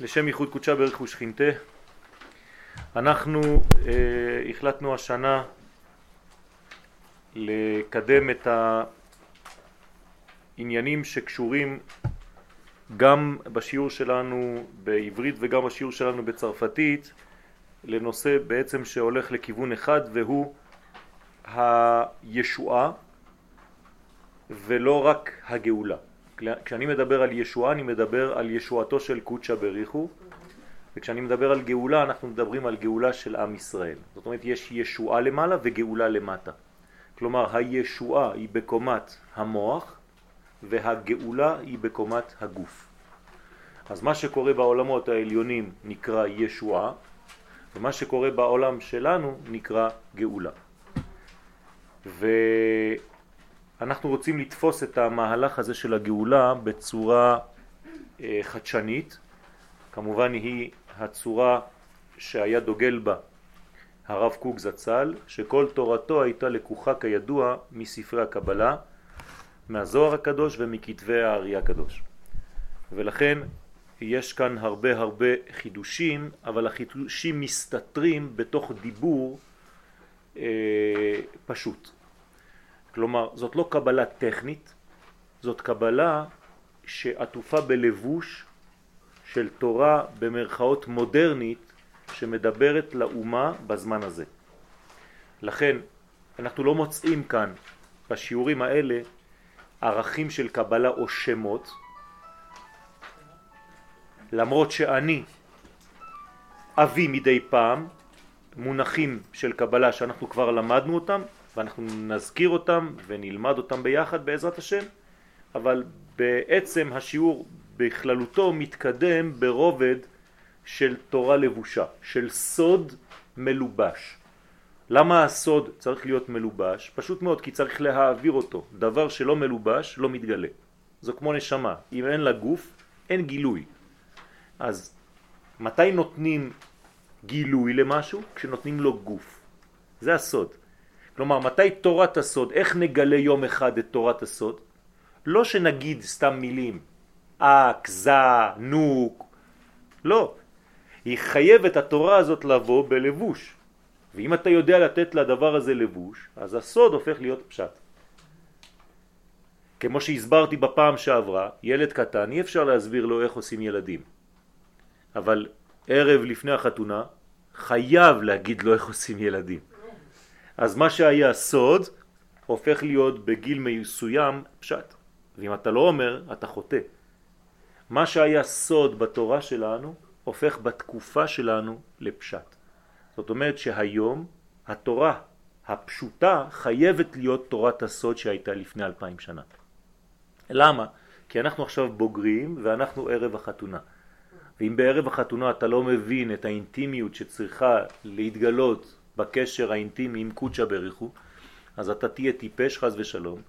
לשם ייחוד קודשה ברך ושכינתה. אנחנו אה, החלטנו השנה לקדם את העניינים שקשורים גם בשיעור שלנו בעברית וגם בשיעור שלנו בצרפתית לנושא בעצם שהולך לכיוון אחד והוא הישועה ולא רק הגאולה. כשאני מדבר על ישועה אני מדבר על ישועתו של קודשא בריחו וכשאני מדבר על גאולה אנחנו מדברים על גאולה של עם ישראל. זאת אומרת יש ישועה למעלה וגאולה למטה. כלומר הישועה היא בקומת המוח והגאולה היא בקומת הגוף. אז מה שקורה בעולמות העליונים נקרא ישועה ומה שקורה בעולם שלנו נקרא גאולה. ו... אנחנו רוצים לתפוס את המהלך הזה של הגאולה בצורה אה, חדשנית, כמובן היא הצורה שהיה דוגל בה הרב קוק זצ"ל, שכל תורתו הייתה לקוחה כידוע מספרי הקבלה, מהזוהר הקדוש ומכתבי הארי הקדוש. ולכן יש כאן הרבה הרבה חידושים, אבל החידושים מסתתרים בתוך דיבור אה, פשוט. כלומר, זאת לא קבלה טכנית, זאת קבלה שעטופה בלבוש של תורה במרכאות מודרנית שמדברת לאומה בזמן הזה. לכן אנחנו לא מוצאים כאן בשיעורים האלה ערכים של קבלה או שמות, למרות שאני אביא מדי פעם מונחים של קבלה שאנחנו כבר למדנו אותם ואנחנו נזכיר אותם ונלמד אותם ביחד בעזרת השם, אבל בעצם השיעור בכללותו מתקדם ברובד של תורה לבושה, של סוד מלובש. למה הסוד צריך להיות מלובש? פשוט מאוד, כי צריך להעביר אותו. דבר שלא מלובש לא מתגלה. זו כמו נשמה. אם אין לה גוף, אין גילוי. אז מתי נותנים גילוי למשהו? כשנותנים לו גוף. זה הסוד. כלומר, מתי תורת הסוד, איך נגלה יום אחד את תורת הסוד? לא שנגיד סתם מילים, אק, זה, נוק, לא. היא חייבת התורה הזאת לבוא בלבוש. ואם אתה יודע לתת לדבר הזה לבוש, אז הסוד הופך להיות פשט. כמו שהסברתי בפעם שעברה, ילד קטן אי אפשר להסביר לו איך עושים ילדים. אבל ערב לפני החתונה חייב להגיד לו איך עושים ילדים. אז מה שהיה סוד הופך להיות בגיל מסוים פשט. ואם אתה לא אומר, אתה חוטא. מה שהיה סוד בתורה שלנו הופך בתקופה שלנו לפשט. זאת אומרת שהיום התורה הפשוטה חייבת להיות תורת הסוד שהייתה לפני אלפיים שנה. למה? כי אנחנו עכשיו בוגרים ואנחנו ערב החתונה. ואם בערב החתונה אתה לא מבין את האינטימיות שצריכה להתגלות בקשר האינטימי עם קודשא בריחו, אז אתה תהיה טיפש חז ושלום,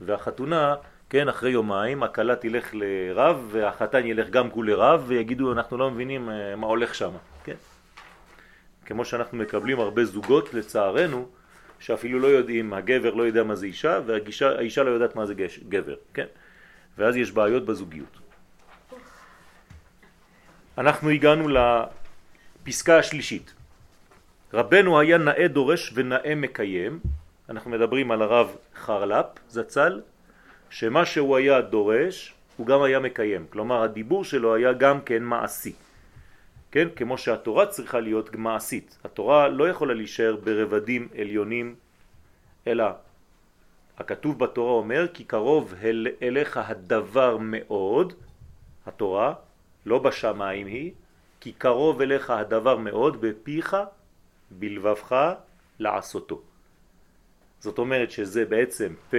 והחתונה, כן, אחרי יומיים, הקלה תלך לרב והחתן ילך גם כולי רב ויגידו אנחנו לא מבינים אה, מה הולך שם, כן? כמו שאנחנו מקבלים הרבה זוגות לצערנו, שאפילו לא יודעים, הגבר לא יודע מה זה אישה והאישה לא יודעת מה זה גבר, כן? ואז יש בעיות בזוגיות. אנחנו הגענו לפסקה השלישית. רבנו היה נאה דורש ונאה מקיים, אנחנו מדברים על הרב חרל"פ זצ"ל, שמה שהוא היה דורש הוא גם היה מקיים, כלומר הדיבור שלו היה גם כן מעשי, כן? כמו שהתורה צריכה להיות מעשית, התורה לא יכולה להישאר ברבדים עליונים, אלא הכתוב בתורה אומר כי קרוב אל, אליך הדבר מאוד, התורה, לא בשמיים היא, כי קרוב אליך הדבר מאוד בפיך בלבבך לעשותו. זאת אומרת שזה בעצם פה,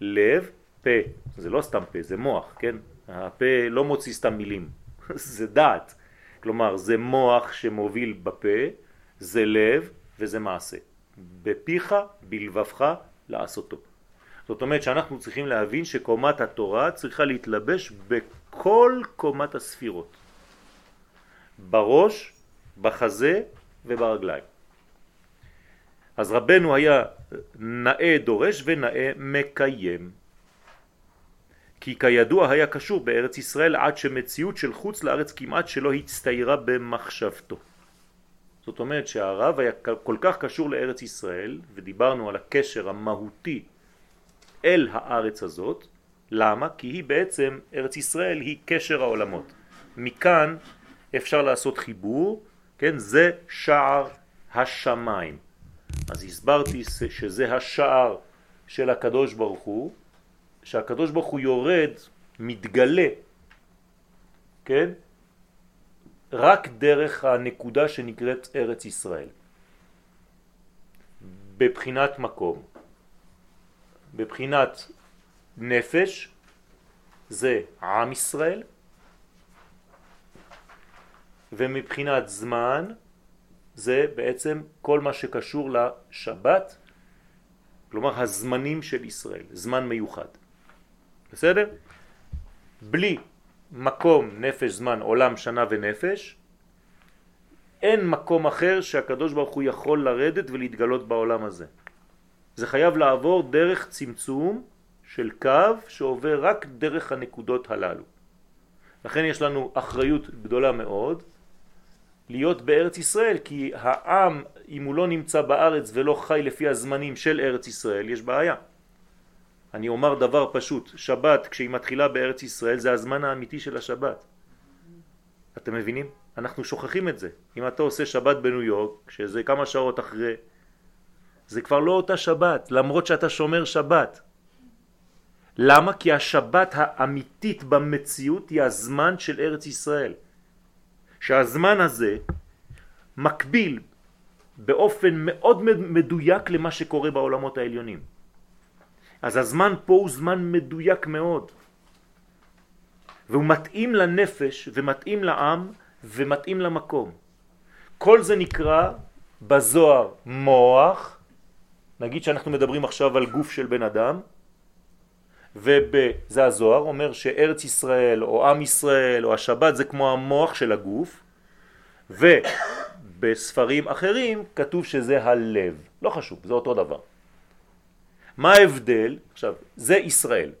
לב, פה. זה לא סתם פה, זה מוח, כן? הפה לא מוציא סתם מילים, זה דעת. כלומר, זה מוח שמוביל בפה, זה לב וזה מעשה. בפיך, בלבבך, לעשותו. זאת אומרת שאנחנו צריכים להבין שקומת התורה צריכה להתלבש בכל קומת הספירות. בראש, בחזה וברגליים. אז רבנו היה נאה דורש ונאה מקיים. כי כידוע היה קשור בארץ ישראל עד שמציאות של חוץ לארץ כמעט שלא הצטיירה במחשבתו. זאת אומרת שהרב היה כל כך קשור לארץ ישראל, ודיברנו על הקשר המהותי אל הארץ הזאת, למה? כי היא בעצם, ארץ ישראל היא קשר העולמות. מכאן אפשר לעשות חיבור, כן? זה שער השמיים. אז הסברתי שזה השער של הקדוש ברוך הוא, שהקדוש ברוך הוא יורד, מתגלה, כן? רק דרך הנקודה שנקראת ארץ ישראל. בבחינת מקום. בבחינת נפש זה עם ישראל, ומבחינת זמן זה בעצם כל מה שקשור לשבת, כלומר הזמנים של ישראל, זמן מיוחד. בסדר? בלי מקום, נפש, זמן, עולם, שנה ונפש, אין מקום אחר שהקדוש ברוך הוא יכול לרדת ולהתגלות בעולם הזה. זה חייב לעבור דרך צמצום של קו שעובר רק דרך הנקודות הללו. לכן יש לנו אחריות גדולה מאוד להיות בארץ ישראל, כי העם, אם הוא לא נמצא בארץ ולא חי לפי הזמנים של ארץ ישראל, יש בעיה. אני אומר דבר פשוט, שבת כשהיא מתחילה בארץ ישראל זה הזמן האמיתי של השבת. אתם מבינים? אנחנו שוכחים את זה. אם אתה עושה שבת בניו יורק, שזה כמה שעות אחרי, זה כבר לא אותה שבת, למרות שאתה שומר שבת. למה? כי השבת האמיתית במציאות היא הזמן של ארץ ישראל. שהזמן הזה מקביל באופן מאוד מדויק למה שקורה בעולמות העליונים. אז הזמן פה הוא זמן מדויק מאוד. והוא מתאים לנפש ומתאים לעם ומתאים למקום. כל זה נקרא בזוהר מוח, נגיד שאנחנו מדברים עכשיו על גוף של בן אדם, וזה הזוהר אומר שארץ ישראל או עם ישראל או השבת זה כמו המוח של הגוף, ובספרים אחרים כתוב שזה הלב. לא חשוב, זה אותו דבר. מה ההבדל? עכשיו, זה ישראל.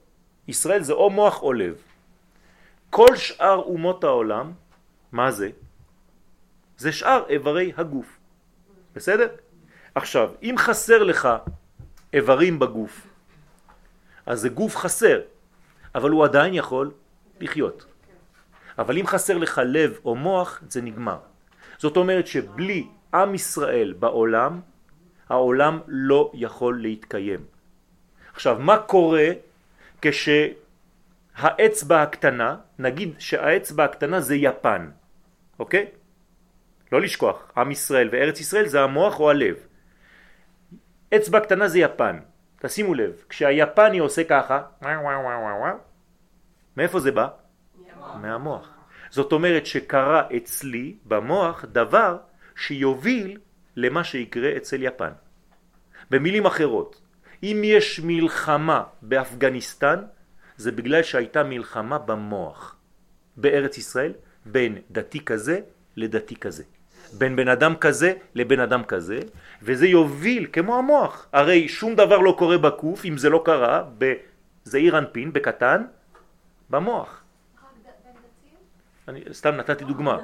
ישראל זה או מוח או לב. כל שאר אומות העולם, מה זה? זה שאר איברי הגוף. בסדר? עכשיו, אם חסר לך איברים בגוף, אז זה גוף חסר, אבל הוא עדיין יכול לחיות. אבל אם חסר לך לב או מוח, זה נגמר. זאת אומרת שבלי עם ישראל בעולם, העולם לא יכול להתקיים. עכשיו, מה קורה כשהאצבע הקטנה, נגיד שהאצבע הקטנה זה יפן, אוקיי? לא לשכוח, עם ישראל וארץ ישראל זה המוח או הלב. אצבע קטנה זה יפן, תשימו לב, כשהיפני עושה ככה, מאיפה זה בא? מהמוח. זאת אומרת שקרה אצלי במוח דבר שיוביל למה שיקרה אצל יפן. במילים אחרות, אם יש מלחמה באפגניסטן, זה בגלל שהייתה מלחמה במוח בארץ ישראל בין דתי כזה לדתי כזה. בין בן אדם כזה לבן אדם כזה, וזה יוביל כמו המוח. הרי שום דבר לא קורה בקוף אם זה לא קרה בזעיר אנפין, בקטן, במוח. אני סתם נתתי דוגמה,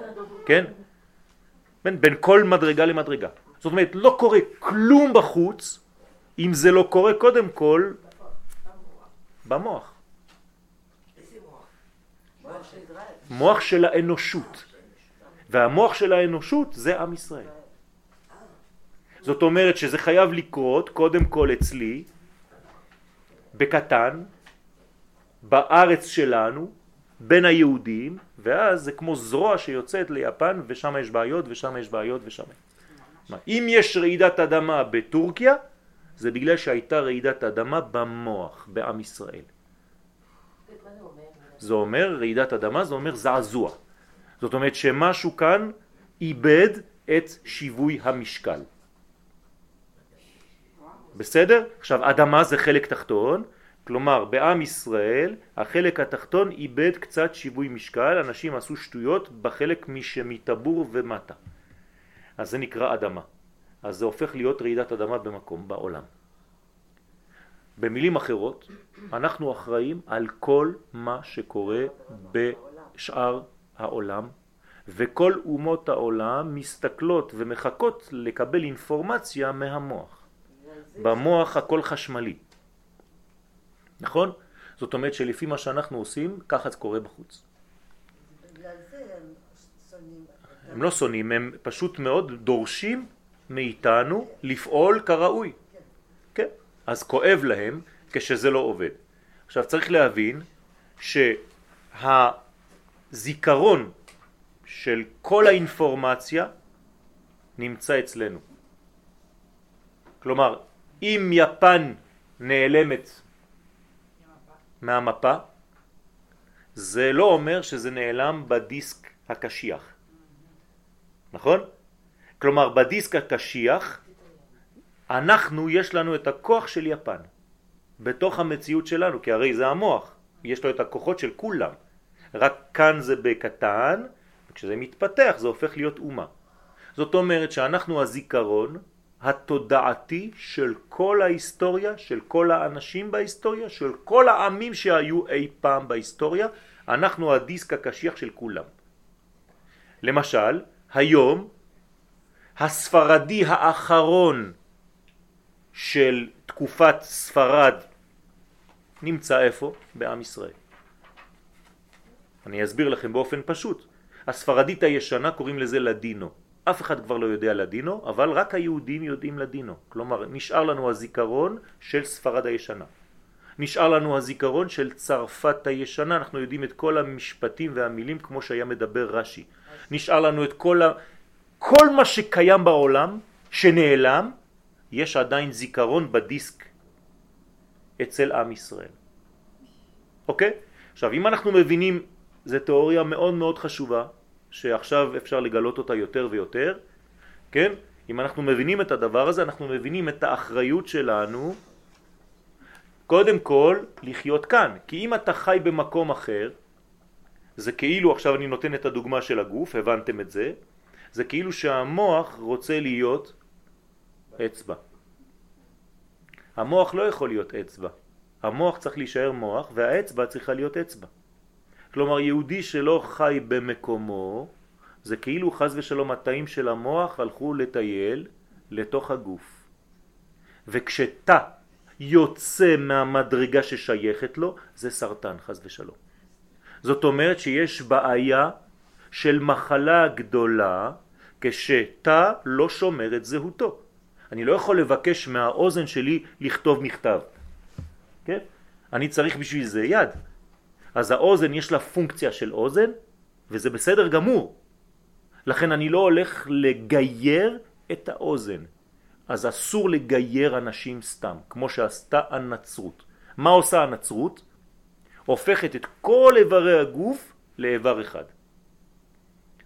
כן? בין, בין כל מדרגה למדרגה. זאת אומרת, לא קורה כלום בחוץ אם זה לא קורה קודם כל במוח. מוח של האנושות. והמוח של האנושות זה עם ישראל. זאת אומרת שזה חייב לקרות קודם כל אצלי, בקטן, בארץ שלנו, בין היהודים, ואז זה כמו זרוע שיוצאת ליפן ושם יש בעיות ושם יש בעיות ושם. אם יש רעידת אדמה בטורקיה, זה בגלל שהייתה רעידת אדמה במוח, בעם ישראל. זה אומר, רעידת אדמה זה אומר זעזוע. זאת אומרת שמשהו כאן איבד את שיווי המשקל. בסדר? עכשיו אדמה זה חלק תחתון, כלומר בעם ישראל החלק התחתון איבד קצת שיווי משקל, אנשים עשו שטויות בחלק משמטבור ומטה. אז זה נקרא אדמה. אז זה הופך להיות רעידת אדמה במקום, בעולם. במילים אחרות, אנחנו אחראים על כל מה שקורה בשאר העולם, וכל אומות העולם מסתכלות ומחכות לקבל אינפורמציה מהמוח. במוח הכל חשמלי. נכון? זאת אומרת שלפי מה שאנחנו עושים, ככה זה קורה בחוץ. הם לא שונאים, הם פשוט מאוד דורשים מאיתנו לפעול כראוי. כן. אז כואב להם כשזה לא עובד. עכשיו צריך להבין שהזיכרון של כל האינפורמציה נמצא אצלנו. כלומר, אם יפן נעלמת מהמפה, זה לא אומר שזה נעלם בדיסק הקשיח. נכון? כלומר, בדיסק הקשיח, אנחנו, יש לנו את הכוח של יפן, בתוך המציאות שלנו, כי הרי זה המוח, יש לו את הכוחות של כולם. רק כאן זה בקטן, וכשזה מתפתח זה הופך להיות אומה. זאת אומרת שאנחנו הזיכרון התודעתי של כל ההיסטוריה, של כל האנשים בהיסטוריה, של כל העמים שהיו אי פעם בהיסטוריה, אנחנו הדיסק הקשיח של כולם. למשל, היום הספרדי האחרון של תקופת ספרד נמצא איפה? בעם ישראל. אני אסביר לכם באופן פשוט. הספרדית הישנה קוראים לזה לדינו. אף אחד כבר לא יודע לדינו, אבל רק היהודים יודעים לדינו. כלומר, נשאר לנו הזיכרון של ספרד הישנה. נשאר לנו הזיכרון של צרפת הישנה, אנחנו יודעים את כל המשפטים והמילים כמו שהיה מדבר רש"י. נשאר לנו את כל, ה... כל מה שקיים בעולם, שנעלם, יש עדיין זיכרון בדיסק אצל עם ישראל. אוקיי? עכשיו, אם אנחנו מבינים, זו תיאוריה מאוד מאוד חשובה, שעכשיו אפשר לגלות אותה יותר ויותר, כן? אם אנחנו מבינים את הדבר הזה, אנחנו מבינים את האחריות שלנו קודם כל לחיות כאן. כי אם אתה חי במקום אחר, זה כאילו, עכשיו אני נותן את הדוגמה של הגוף, הבנתם את זה, זה כאילו שהמוח רוצה להיות אצבע. המוח לא יכול להיות אצבע. המוח צריך להישאר מוח והאצבע צריכה להיות אצבע. כלומר יהודי שלא חי במקומו זה כאילו חז ושלום התאים של המוח הלכו לטייל לתוך הגוף. וכשתא יוצא מהמדרגה ששייכת לו זה סרטן חז ושלום. זאת אומרת שיש בעיה של מחלה גדולה כשתא לא שומר את זהותו. אני לא יכול לבקש מהאוזן שלי לכתוב מכתב כן? אני צריך בשביל זה יד אז האוזן יש לה פונקציה של אוזן, וזה בסדר גמור. לכן אני לא הולך לגייר את האוזן. אז אסור לגייר אנשים סתם, כמו שעשתה הנצרות. מה עושה הנצרות? הופכת את כל איברי הגוף לאיבר אחד.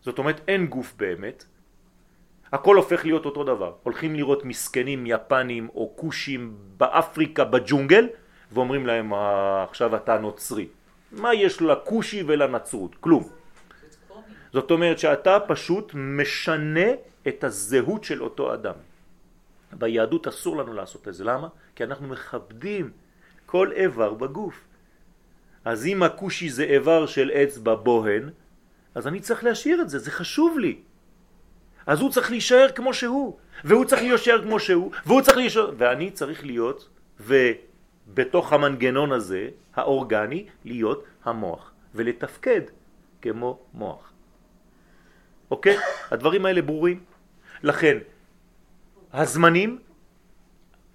זאת אומרת אין גוף באמת, הכל הופך להיות אותו דבר. הולכים לראות מסכנים יפנים או כושים באפריקה בג'ונגל ואומרים להם אה, עכשיו אתה נוצרי. מה יש לכושי ולנצרות? כלום. זאת אומרת שאתה פשוט משנה את הזהות של אותו אדם. ביהדות אסור לנו לעשות את זה. למה? כי אנחנו מכבדים כל איבר בגוף. אז אם הכושי זה איבר של אצבע בוהן, אז אני צריך להשאיר את זה, זה חשוב לי. אז הוא צריך להישאר כמו שהוא, והוא צריך להישאר כמו שהוא, והוא צריך להישאר, ואני צריך להיות, ו... בתוך המנגנון הזה, האורגני, להיות המוח ולתפקד כמו מוח. אוקיי? הדברים האלה ברורים. לכן, הזמנים,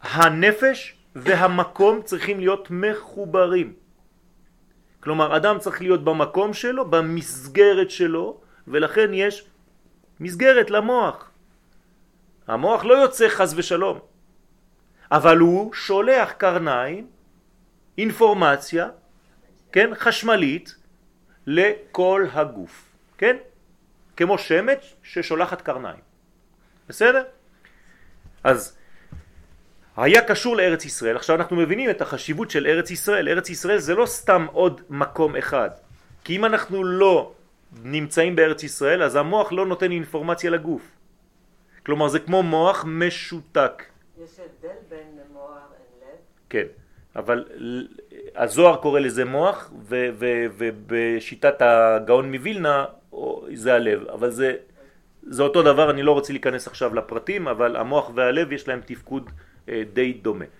הנפש והמקום צריכים להיות מחוברים. כלומר, אדם צריך להיות במקום שלו, במסגרת שלו, ולכן יש מסגרת למוח. המוח לא יוצא חז ושלום. אבל הוא שולח קרניים, אינפורמציה, כן, חשמלית, לכל הגוף, כן? כמו שמש ששולחת קרניים. בסדר? אז היה קשור לארץ ישראל. עכשיו אנחנו מבינים את החשיבות של ארץ ישראל. ארץ ישראל זה לא סתם עוד מקום אחד. כי אם אנחנו לא נמצאים בארץ ישראל, אז המוח לא נותן אינפורמציה לגוף. כלומר זה כמו מוח משותק. יש הבדל בין מוח לב? כן. אבל הזוהר קורא לזה מוח, ובשיטת הגאון מווילנה זה הלב, אבל זה, זה אותו דבר, אני לא רוצה להיכנס עכשיו לפרטים, אבל המוח והלב יש להם תפקוד אה, די דומה. זה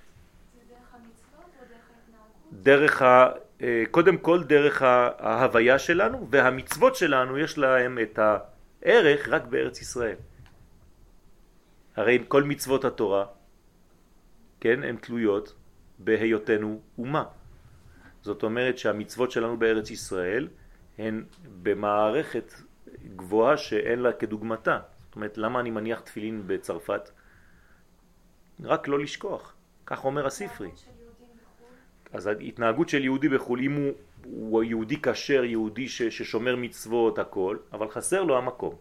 דרך המצוות או דרך ההתנהגות? דרך ה... אה, קודם כל דרך ההוויה שלנו, והמצוות שלנו יש להם את הערך רק בארץ ישראל. הרי כל מצוות התורה, כן, הן תלויות בהיותנו אומה. זאת אומרת שהמצוות שלנו בארץ ישראל הן במערכת גבוהה שאין לה כדוגמתה. זאת אומרת, למה אני מניח תפילין בצרפת? רק לא לשכוח, כך אומר הספרי. אז ההתנהגות של יהודי בחו"ל, אם הוא, הוא יהודי כשר, יהודי ש, ששומר מצוות, הכל, אבל חסר לו המקום.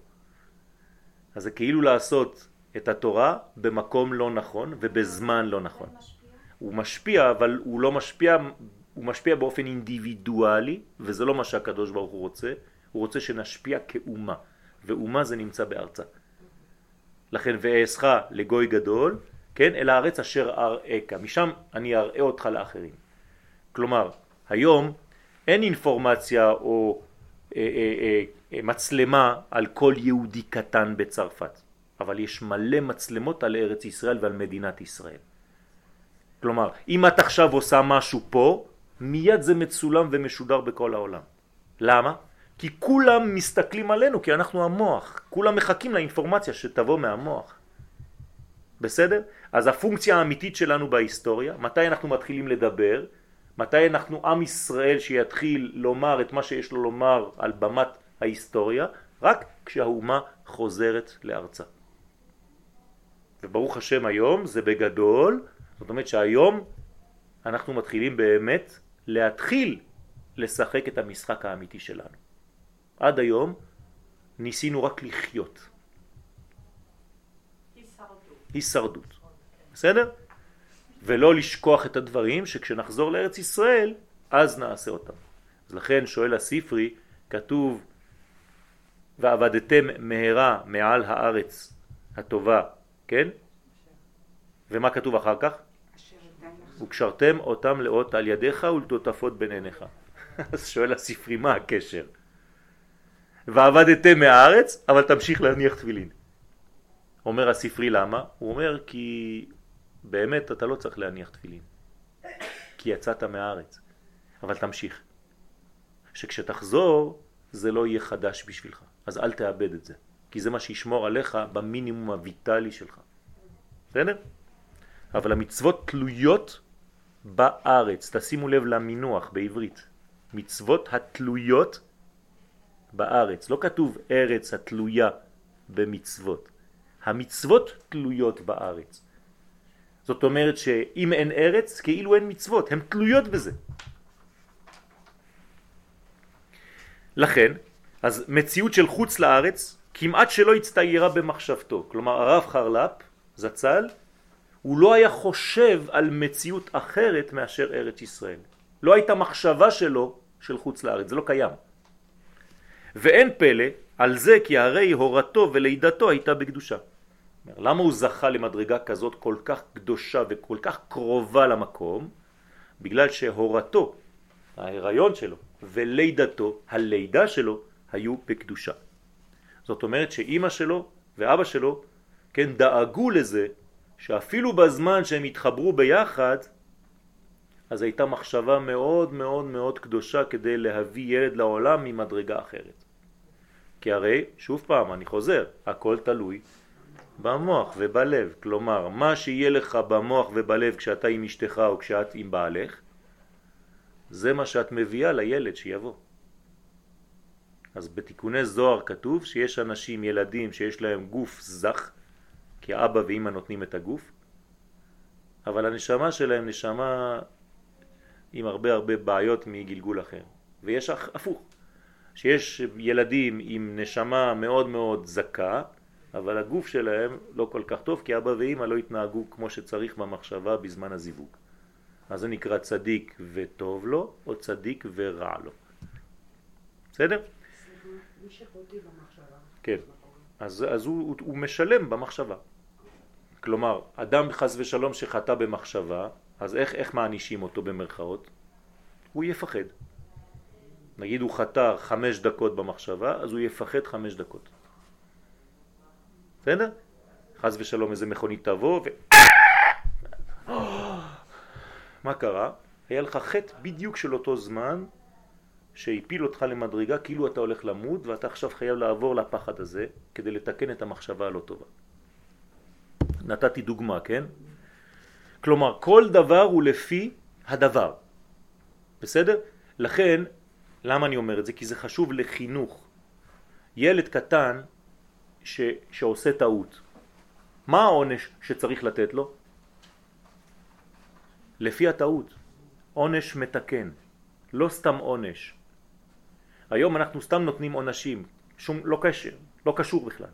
אז זה כאילו לעשות את התורה במקום לא נכון ובזמן לא נכון. הוא משפיע, אבל הוא לא משפיע, הוא משפיע באופן אינדיבידואלי, וזה לא מה שהקדוש ברוך הוא רוצה, הוא רוצה שנשפיע כאומה, ואומה זה נמצא בארצה. לכן ואעשך לגוי גדול, כן, אל הארץ אשר אראך, משם אני אראה אותך לאחרים. כלומר, היום אין אינפורמציה או אה, אה, אה, מצלמה על כל יהודי קטן בצרפת, אבל יש מלא מצלמות על ארץ ישראל ועל מדינת ישראל. כלומר, אם את עכשיו עושה משהו פה, מיד זה מצולם ומשודר בכל העולם. למה? כי כולם מסתכלים עלינו, כי אנחנו המוח. כולם מחכים לאינפורמציה שתבוא מהמוח. בסדר? אז הפונקציה האמיתית שלנו בהיסטוריה, מתי אנחנו מתחילים לדבר, מתי אנחנו עם ישראל שיתחיל לומר את מה שיש לו לומר על במת ההיסטוריה, רק כשהאומה חוזרת לארצה. וברוך השם היום זה בגדול, זאת אומרת שהיום אנחנו מתחילים באמת להתחיל לשחק את המשחק האמיתי שלנו. עד היום ניסינו רק לחיות. הישרדות. הישרדות. בסדר? ולא לשכוח את הדברים שכשנחזור לארץ ישראל אז נעשה אותם. אז לכן שואל הספרי, כתוב ועבדתם מהרה מעל הארץ הטובה, כן? ומה כתוב אחר כך? וקשרתם אותם לאות על ידיך ולטוטפות בין עיניך. אז שואל הספרי מה הקשר? ועבדתם מהארץ אבל תמשיך להניח תפילין. אומר הספרי למה? הוא אומר כי באמת אתה לא צריך להניח תפילין, כי יצאת מהארץ, אבל תמשיך. שכשתחזור זה לא יהיה חדש בשבילך, אז אל תאבד את זה, כי זה מה שישמור עליך במינימום הויטלי שלך. בסדר? אבל המצוות תלויות בארץ, תשימו לב למינוח בעברית, מצוות התלויות בארץ, לא כתוב ארץ התלויה במצוות, המצוות תלויות בארץ. זאת אומרת שאם אין ארץ, כאילו אין מצוות, הן תלויות בזה. לכן, אז מציאות של חוץ לארץ כמעט שלא הצטיירה במחשבתו. כלומר, הרב חרל"פ, זצ"ל, הוא לא היה חושב על מציאות אחרת מאשר ארץ ישראל. לא הייתה מחשבה שלו של חוץ לארץ, זה לא קיים. ואין פלא על זה כי הרי הורתו ולידתו הייתה בקדושה. למה הוא זכה למדרגה כזאת כל כך קדושה וכל כך קרובה למקום? בגלל שהורתו, ההיריון שלו, ולידתו, הלידה שלו, היו בקדושה. זאת אומרת שאימא שלו ואבא שלו, כן, דאגו לזה שאפילו בזמן שהם התחברו ביחד, אז הייתה מחשבה מאוד מאוד מאוד קדושה כדי להביא ילד לעולם ממדרגה אחרת. כי הרי, שוב פעם, אני חוזר, הכל תלוי במוח ובלב. כלומר, מה שיהיה לך במוח ובלב כשאתה עם אשתך או כשאת עם בעלך, זה מה שאת מביאה לילד שיבוא. אז בתיקוני זוהר כתוב שיש אנשים, ילדים, שיש להם גוף זך, כי אבא ואמא נותנים את הגוף, אבל הנשמה שלהם נשמה עם הרבה הרבה בעיות מגלגול אחר. ויש הפוך, שיש ילדים עם נשמה מאוד מאוד זכה, אבל הגוף שלהם לא כל כך טוב, כי אבא ואמא לא התנהגו כמו שצריך במחשבה בזמן הזיווג. אז זה נקרא צדיק וטוב לו, או צדיק ורע לו. בסדר? כן. אז, אז הוא, הוא משלם במחשבה. כלומר, אדם חס ושלום שחטא במחשבה, אז איך, איך מענישים אותו במרכאות? הוא יפחד. נגיד הוא חתר חמש דקות במחשבה, אז הוא יפחד חמש דקות. בסדר? חז ושלום איזה מכונית תבוא ו... מה קרה? היה לך חטא בדיוק של אותו זמן שהפיל אותך למדרגה כאילו אתה הולך למות ואתה עכשיו חייב לעבור לפחד הזה כדי לתקן את המחשבה הלא טובה. נתתי דוגמה, כן? כלומר, כל דבר הוא לפי הדבר. בסדר? לכן, למה אני אומר את זה? כי זה חשוב לחינוך. ילד קטן ש, שעושה טעות, מה העונש שצריך לתת לו? לפי הטעות. עונש מתקן, לא סתם עונש. היום אנחנו סתם נותנים עונשים, שום, לא קשר, לא קשור בכלל.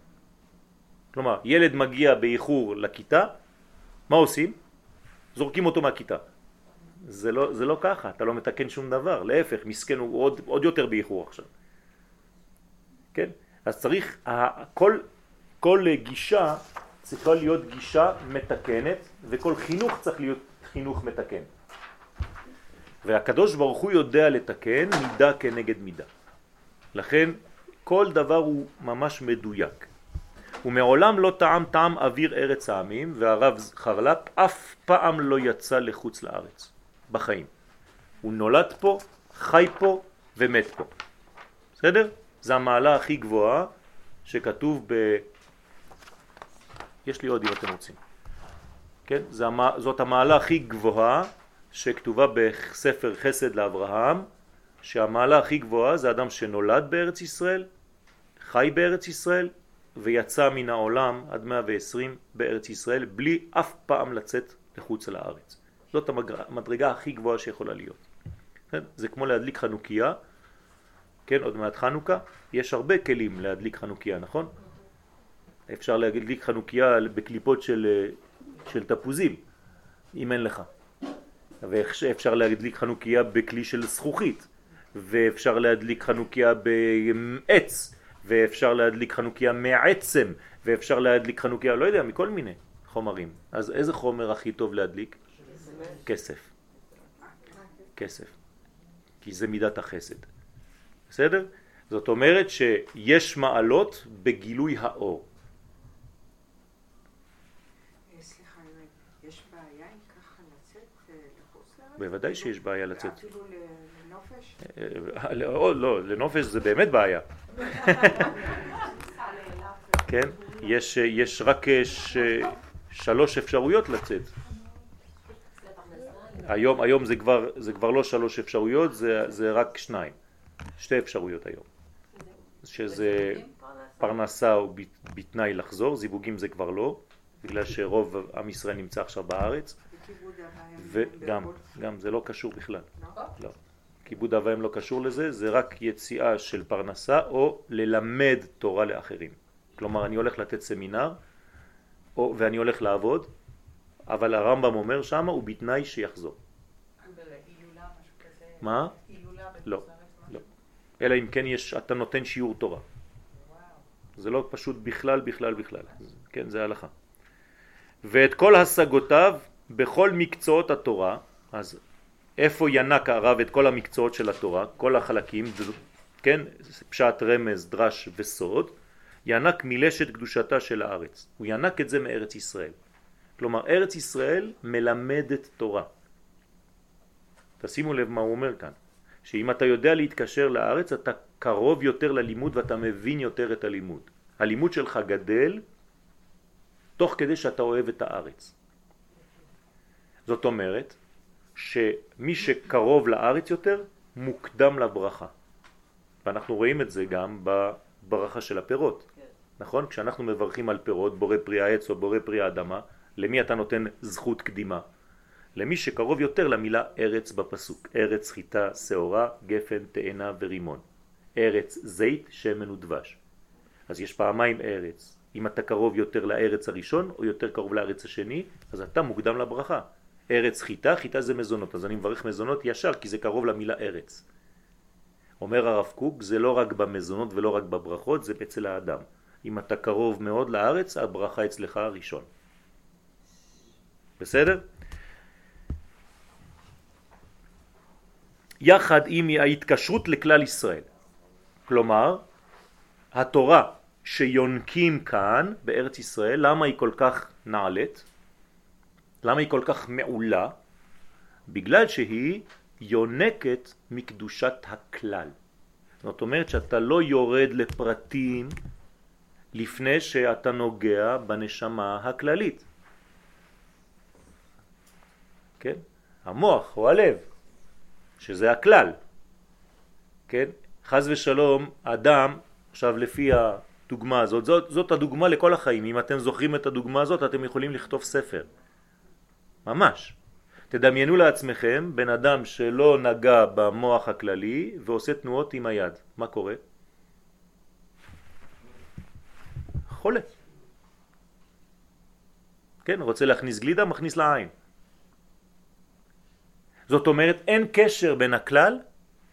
כלומר, ילד מגיע באיחור לכיתה, מה עושים? זורקים אותו מהכיתה. זה לא, זה לא ככה, אתה לא מתקן שום דבר, להפך, מסכן הוא עוד, עוד יותר באיחור עכשיו. כן? אז צריך, כל, כל גישה צריכה להיות גישה מתקנת, וכל חינוך צריך להיות חינוך מתקן. והקדוש ברוך הוא יודע לתקן מידה כנגד מידה. לכן כל דבר הוא ממש מדויק. ומעולם לא טעם טעם אוויר ארץ העמים, והרב חרל"פ אף פעם לא יצא לחוץ לארץ, בחיים. הוא נולד פה, חי פה ומת פה. בסדר? זה המעלה הכי גבוהה שכתוב ב... יש לי עוד אם אתם רוצים. כן? זאת המעלה הכי גבוהה שכתובה בספר חסד לאברהם, שהמעלה הכי גבוהה זה אדם שנולד בארץ ישראל, חי בארץ ישראל ויצא מן העולם עד 120 בארץ ישראל בלי אף פעם לצאת לחוץ לארץ. זאת המדרגה הכי גבוהה שיכולה להיות. כן? זה כמו להדליק חנוכיה, כן, עוד מעט חנוכה, יש הרבה כלים להדליק חנוכיה, נכון? אפשר להדליק חנוכיה בקליפות של, של תפוזים, אם אין לך. ואפשר להדליק חנוכיה בכלי של זכוכית, ואפשר להדליק חנוכיה בעץ, ואפשר להדליק חנוכיה מעצם, ואפשר להדליק חנוכיה, לא יודע, מכל מיני חומרים. אז איזה חומר הכי טוב להדליק? כסף. כסף. כי זה מידת החסד. בסדר? זאת אומרת שיש מעלות בגילוי האור. בוודאי שיש בעיה לצאת. אפילו? אה, לא, לא, לנופש זה באמת בעיה. כן, יש, יש רק אה, ש, שלוש אפשרויות לצאת. היום, היום זה, כבר, זה כבר לא שלוש אפשרויות, זה, זה רק שניים. שתי אפשרויות היום. שזה פרנסה או בתנאי לחזור, זיווגים זה כבר לא, בגלל שרוב עם ישראל נמצא עכשיו בארץ. וגם, גם זה לא קשור בכלל. לא. כיבוד אב לא קשור לזה, זה רק יציאה של פרנסה או ללמד תורה לאחרים. כלומר, אני הולך לתת סמינר או, ואני הולך לעבוד, אבל הרמב"ם אומר שמה הוא בתנאי שיחזור. מה? לא, לא. אלא אם כן יש, אתה נותן שיעור תורה. זה לא פשוט בכלל, בכלל, בכלל. כן, זה הלכה. ואת כל השגותיו בכל מקצועות התורה, אז איפה ינק הרב את כל המקצועות של התורה, כל החלקים, כן, פשט רמז, דרש וסוד, ינק מילשת קדושתה של הארץ. הוא ינק את זה מארץ ישראל. כלומר, ארץ ישראל מלמדת תורה. תשימו לב מה הוא אומר כאן, שאם אתה יודע להתקשר לארץ, אתה קרוב יותר ללימוד ואתה מבין יותר את הלימוד. הלימוד שלך גדל תוך כדי שאתה אוהב את הארץ. זאת אומרת שמי שקרוב לארץ יותר מוקדם לברכה. ואנחנו רואים את זה גם בברכה של הפירות. כן. נכון? כשאנחנו מברכים על פירות, בורא פרי העץ או בורא פרי האדמה, למי אתה נותן זכות קדימה? למי שקרוב יותר למילה ארץ בפסוק. ארץ, חיטה, שעורה, גפן, תאנה ורימון. ארץ, זית, שמן ודבש. אז יש פעמיים ארץ. אם אתה קרוב יותר לארץ הראשון או יותר קרוב לארץ השני, אז אתה מוקדם לברכה. ארץ חיטה, חיטה זה מזונות, אז אני מברך מזונות ישר כי זה קרוב למילה ארץ. אומר הרב קוק, זה לא רק במזונות ולא רק בברכות, זה אצל האדם. אם אתה קרוב מאוד לארץ, הברכה אצלך הראשון. בסדר? יחד עם ההתקשרות לכלל ישראל. כלומר, התורה שיונקים כאן בארץ ישראל, למה היא כל כך נעלית? למה היא כל כך מעולה? בגלל שהיא יונקת מקדושת הכלל. זאת אומרת שאתה לא יורד לפרטים לפני שאתה נוגע בנשמה הכללית. כן? המוח או הלב, שזה הכלל. כן? חז ושלום, אדם, עכשיו לפי הדוגמה הזאת, זאת, זאת הדוגמה לכל החיים. אם אתם זוכרים את הדוגמה הזאת, אתם יכולים לכתוב ספר. ממש. תדמיינו לעצמכם בן אדם שלא נגע במוח הכללי ועושה תנועות עם היד. מה קורה? חולה. כן, רוצה להכניס גלידה, מכניס לעין. זאת אומרת, אין קשר בין הכלל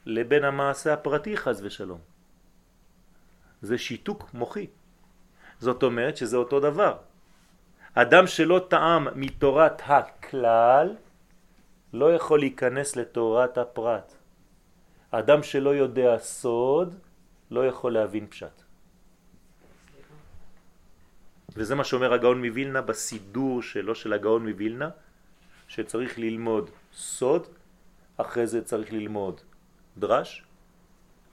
לבין המעשה הפרטי חז ושלום. זה שיתוק מוחי. זאת אומרת שזה אותו דבר. אדם שלא טעם מתורת הכלל לא יכול להיכנס לתורת הפרט. אדם שלא יודע סוד לא יכול להבין פשט. וזה מה שאומר הגאון מווילנה בסידור שלו של הגאון מווילנה, שצריך ללמוד סוד, אחרי זה צריך ללמוד דרש,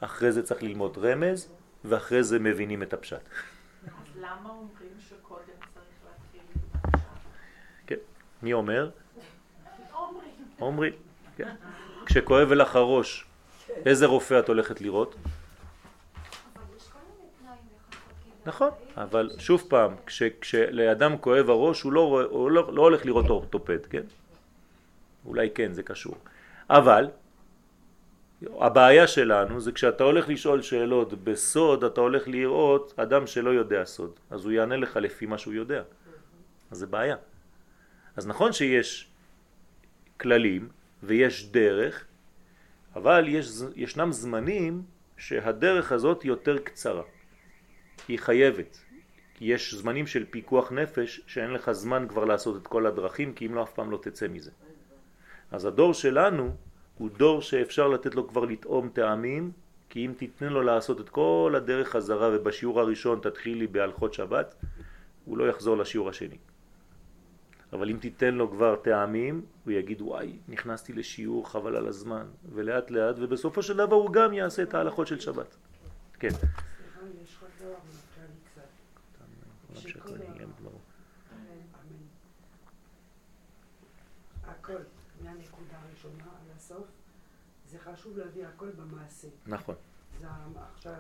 אחרי זה צריך ללמוד רמז, ואחרי זה מבינים את הפשט. אז למה אומרים שקודם צריך להתחיל עם הפשט? כן. מי אומר? אומרים. כן. כשכואב לך הראש, איזה רופא את הולכת לראות? נכון, אבל שוב פעם, כש, כשלאדם כואב הראש הוא לא, הוא לא, לא הולך לראות אורתופד, כן? אולי כן, זה קשור. אבל הבעיה שלנו זה כשאתה הולך לשאול שאלות בסוד, אתה הולך לראות אדם שלא יודע סוד, אז הוא יענה לך לפי מה שהוא יודע. אז זה בעיה. אז נכון שיש כללים ויש דרך, אבל יש, ישנם זמנים שהדרך הזאת יותר קצרה. היא חייבת. יש זמנים של פיקוח נפש שאין לך זמן כבר לעשות את כל הדרכים, כי אם לא אף פעם לא תצא מזה. אז הדור שלנו הוא דור שאפשר לתת לו כבר לטעום טעמים, כי אם תתנה לו לעשות את כל הדרך חזרה ובשיעור הראשון תתחילי בהלכות שבת, הוא לא יחזור לשיעור השני. אבל אם תיתן לו כבר טעמים, הוא יגיד וואי, נכנסתי לשיעור חבל על הזמן, ולאט לאט, ובסופו של דבר הוא גם יעשה את ההלכות של שבת. כן. זה חשוב להביא הכל במעשה. נכון.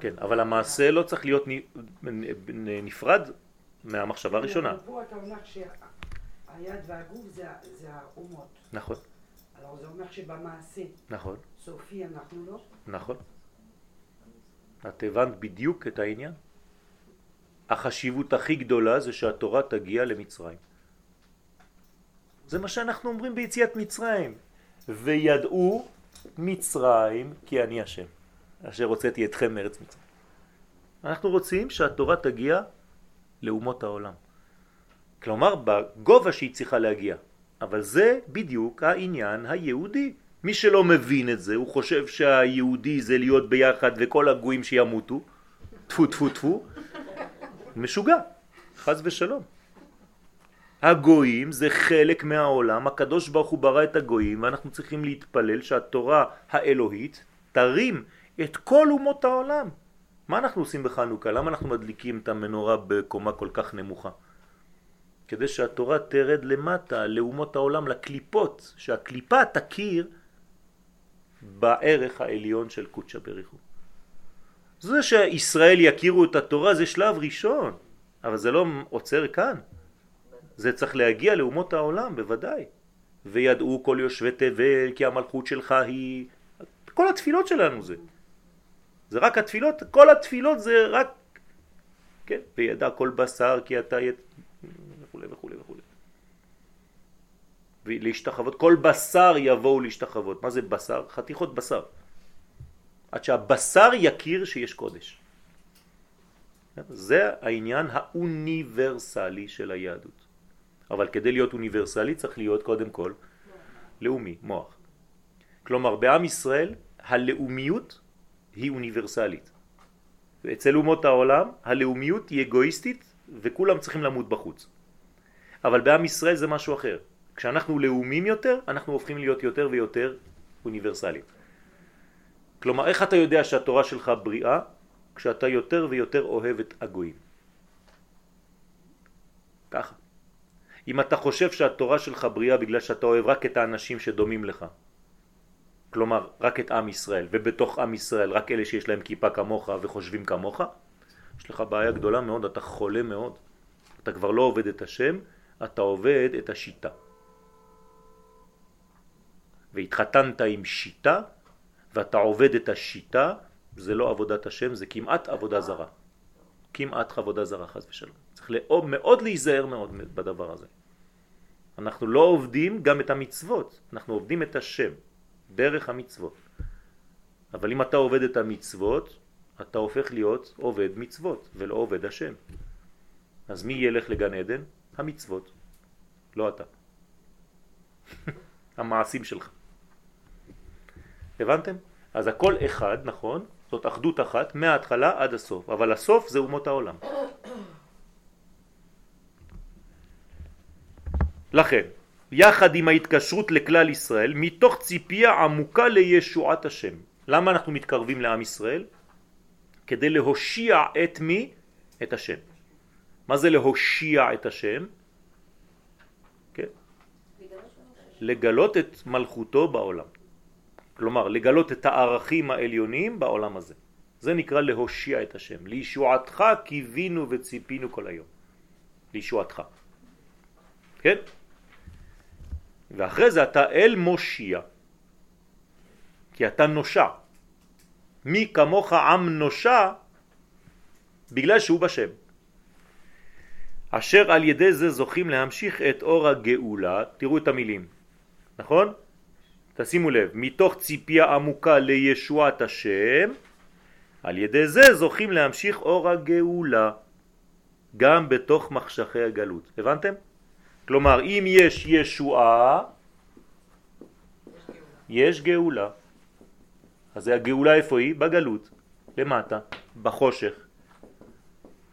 כן, אבל המעשה לא צריך להיות נפרד מהמחשבה הראשונה. שהיד והגוף זה זה האומות. נכון, alors זה אומר שבמעשה נכון, סופי אנחנו לא? נכון. את הבנת בדיוק את העניין? החשיבות הכי גדולה זה שהתורה תגיע למצרים. זה מה שאנחנו אומרים ביציאת מצרים. וידעו מצרים כי אני השם, אשר הוצאתי אתכם מארץ מצרים. אנחנו רוצים שהתורה תגיע לאומות העולם. כלומר, בגובה שהיא צריכה להגיע. אבל זה בדיוק העניין היהודי. מי שלא מבין את זה, הוא חושב שהיהודי זה להיות ביחד וכל הגויים שימותו, טפו טפו טפו, משוגע, חז ושלום. הגויים זה חלק מהעולם, הקדוש ברוך הוא ברא את הגויים ואנחנו צריכים להתפלל שהתורה האלוהית תרים את כל אומות העולם. מה אנחנו עושים בחנוכה? למה אנחנו מדליקים את המנורה בקומה כל כך נמוכה? כדי שהתורה תרד למטה, לאומות העולם, לקליפות, שהקליפה תכיר בערך העליון של קודשא בריחו. זה שישראל יכירו את התורה זה שלב ראשון, אבל זה לא עוצר כאן. זה צריך להגיע לאומות העולם, בוודאי. וידעו כל יושבי תבל כי המלכות שלך היא... כל התפילות שלנו זה. זה רק התפילות, כל התפילות זה רק... כן, וידע כל בשר כי אתה... ית... וכו' וכו' וכו'. ולהשתחוות, כל בשר יבואו להשתחוות. מה זה בשר? חתיכות בשר. עד שהבשר יכיר שיש קודש. זה העניין האוניברסלי של היהדות. אבל כדי להיות אוניברסלי צריך להיות קודם כל לאומי, מוח. כלומר בעם ישראל הלאומיות היא אוניברסלית. ואצל אומות העולם הלאומיות היא אגואיסטית וכולם צריכים למות בחוץ. אבל בעם ישראל זה משהו אחר. כשאנחנו לאומים יותר, אנחנו הופכים להיות יותר ויותר אוניברסליים. כלומר, איך אתה יודע שהתורה שלך בריאה? כשאתה יותר ויותר אוהב את הגויים. ככה. אם אתה חושב שהתורה שלך בריאה בגלל שאתה אוהב רק את האנשים שדומים לך, כלומר רק את עם ישראל, ובתוך עם ישראל רק אלה שיש להם כיפה כמוך וחושבים כמוך, יש לך בעיה גדולה מאוד, אתה חולה מאוד. אתה כבר לא עובד את השם, אתה עובד את השיטה. והתחתנת עם שיטה, ואתה עובד את השיטה, זה לא עבודת השם, זה כמעט עבודה זרה. כמעט עבודה זרה חס ושלום. צריך מאוד להיזהר מאוד בדבר הזה. אנחנו לא עובדים גם את המצוות, אנחנו עובדים את השם, דרך המצוות. אבל אם אתה עובד את המצוות, אתה הופך להיות עובד מצוות ולא עובד השם. אז מי ילך לגן עדן? המצוות, לא אתה. המעשים שלך. הבנתם? אז הכל אחד, נכון? זאת אחדות אחת מההתחלה עד הסוף, אבל הסוף זה אומות העולם. לכן, יחד עם ההתקשרות לכלל ישראל, מתוך ציפייה עמוקה לישועת השם. למה אנחנו מתקרבים לעם ישראל? כדי להושיע את מי? את השם. מה זה להושיע את השם? כן. לגלות את מלכותו בעולם. כלומר, לגלות את הערכים העליונים בעולם הזה. זה נקרא להושיע את השם. לישועתך קיווינו וציפינו כל היום. לישועתך. כן? ואחרי זה אתה אל מושיע, כי אתה נושע. מי כמוך עם נושע בגלל שהוא בשם. אשר על ידי זה זוכים להמשיך את אור הגאולה, תראו את המילים, נכון? תשימו לב, מתוך ציפייה עמוקה לישועת השם, על ידי זה זוכים להמשיך אור הגאולה, גם בתוך מחשכי הגלות. הבנתם? כלומר, אם יש ישועה, יש גאולה. אז הגאולה איפה היא? בגלות, למטה, בחושך.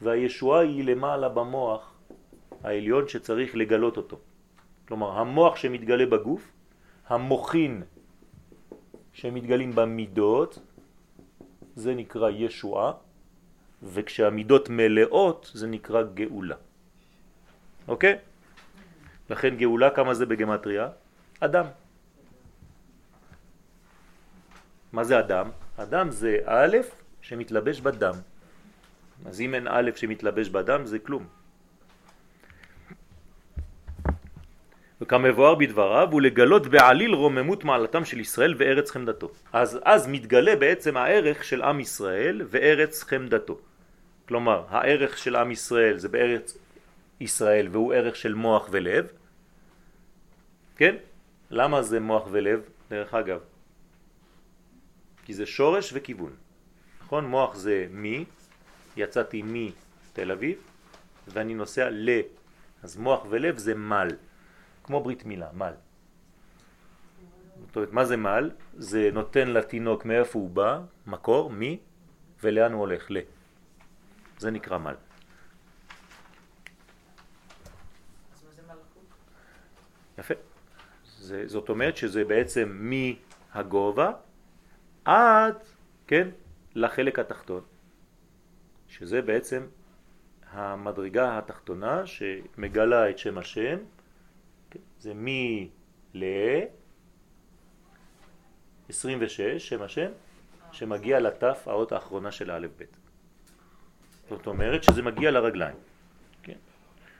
והישועה היא למעלה במוח העליון שצריך לגלות אותו. כלומר, המוח שמתגלה בגוף, המוחין שמתגלים במידות, זה נקרא ישועה, וכשהמידות מלאות זה נקרא גאולה. אוקיי? לכן גאולה כמה זה בגמטריה? אדם. מה זה אדם? אדם זה א' שמתלבש בדם. אז אם אין א' שמתלבש בדם זה כלום. וכמבואר בדבריו הוא לגלות בעליל רוממות מעלתם של ישראל וארץ חמדתו. אז אז מתגלה בעצם הערך של עם ישראל וארץ חמדתו. כלומר, הערך של עם ישראל זה בארץ ישראל והוא ערך של מוח ולב. כן? למה זה מוח ולב? דרך אגב. כי זה שורש וכיוון. נכון? מוח זה מי, יצאתי מתל אביב ואני נוסע ל. אז מוח ולב זה מל. כמו ברית מילה, מל. זאת אומרת, מה זה מל? זה נותן לתינוק מאיפה הוא בא, מקור, מי, ולאן הוא הולך, ל. זה נקרא מל. יפה. זה, זאת אומרת שזה בעצם מהגובה עד, כן, לחלק התחתון, שזה בעצם המדרגה התחתונה שמגלה את שם השם, כן, זה מ ל 26, שם השם, שמגיע לתף האות האחרונה של האלף בית. זאת אומרת שזה מגיע לרגליים. כן?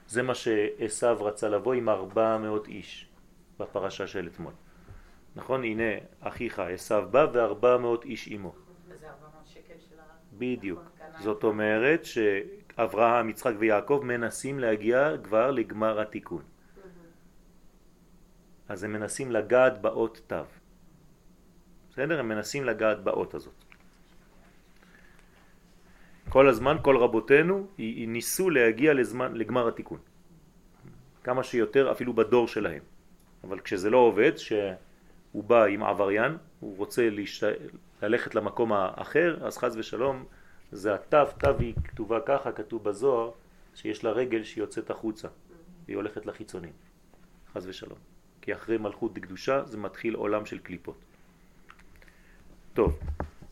זה מה שעשו רצה לבוא עם 400 איש. בפרשה של אתמול. נכון? הנה אחיך עשיו בא וארבע מאות איש עמו. וזה ארבע מאות שקל של ה... בדיוק. זאת אומרת שאברהם, יצחק ויעקב מנסים להגיע כבר לגמר התיקון. אז הם מנסים לגעת באות תו. בסדר? הם מנסים לגעת באות הזאת. כל הזמן, כל רבותינו, ניסו להגיע לזמן, לגמר התיקון. כמה שיותר אפילו בדור שלהם. אבל כשזה לא עובד, הוא בא עם עבריין, הוא רוצה להשת... ללכת למקום האחר, אז חז ושלום זה התו, תו היא כתובה ככה, כתוב בזוהר, שיש לה רגל שהיא יוצאת החוצה, היא הולכת לחיצונים, חז ושלום. כי אחרי מלכות דקדושה זה מתחיל עולם של קליפות. טוב,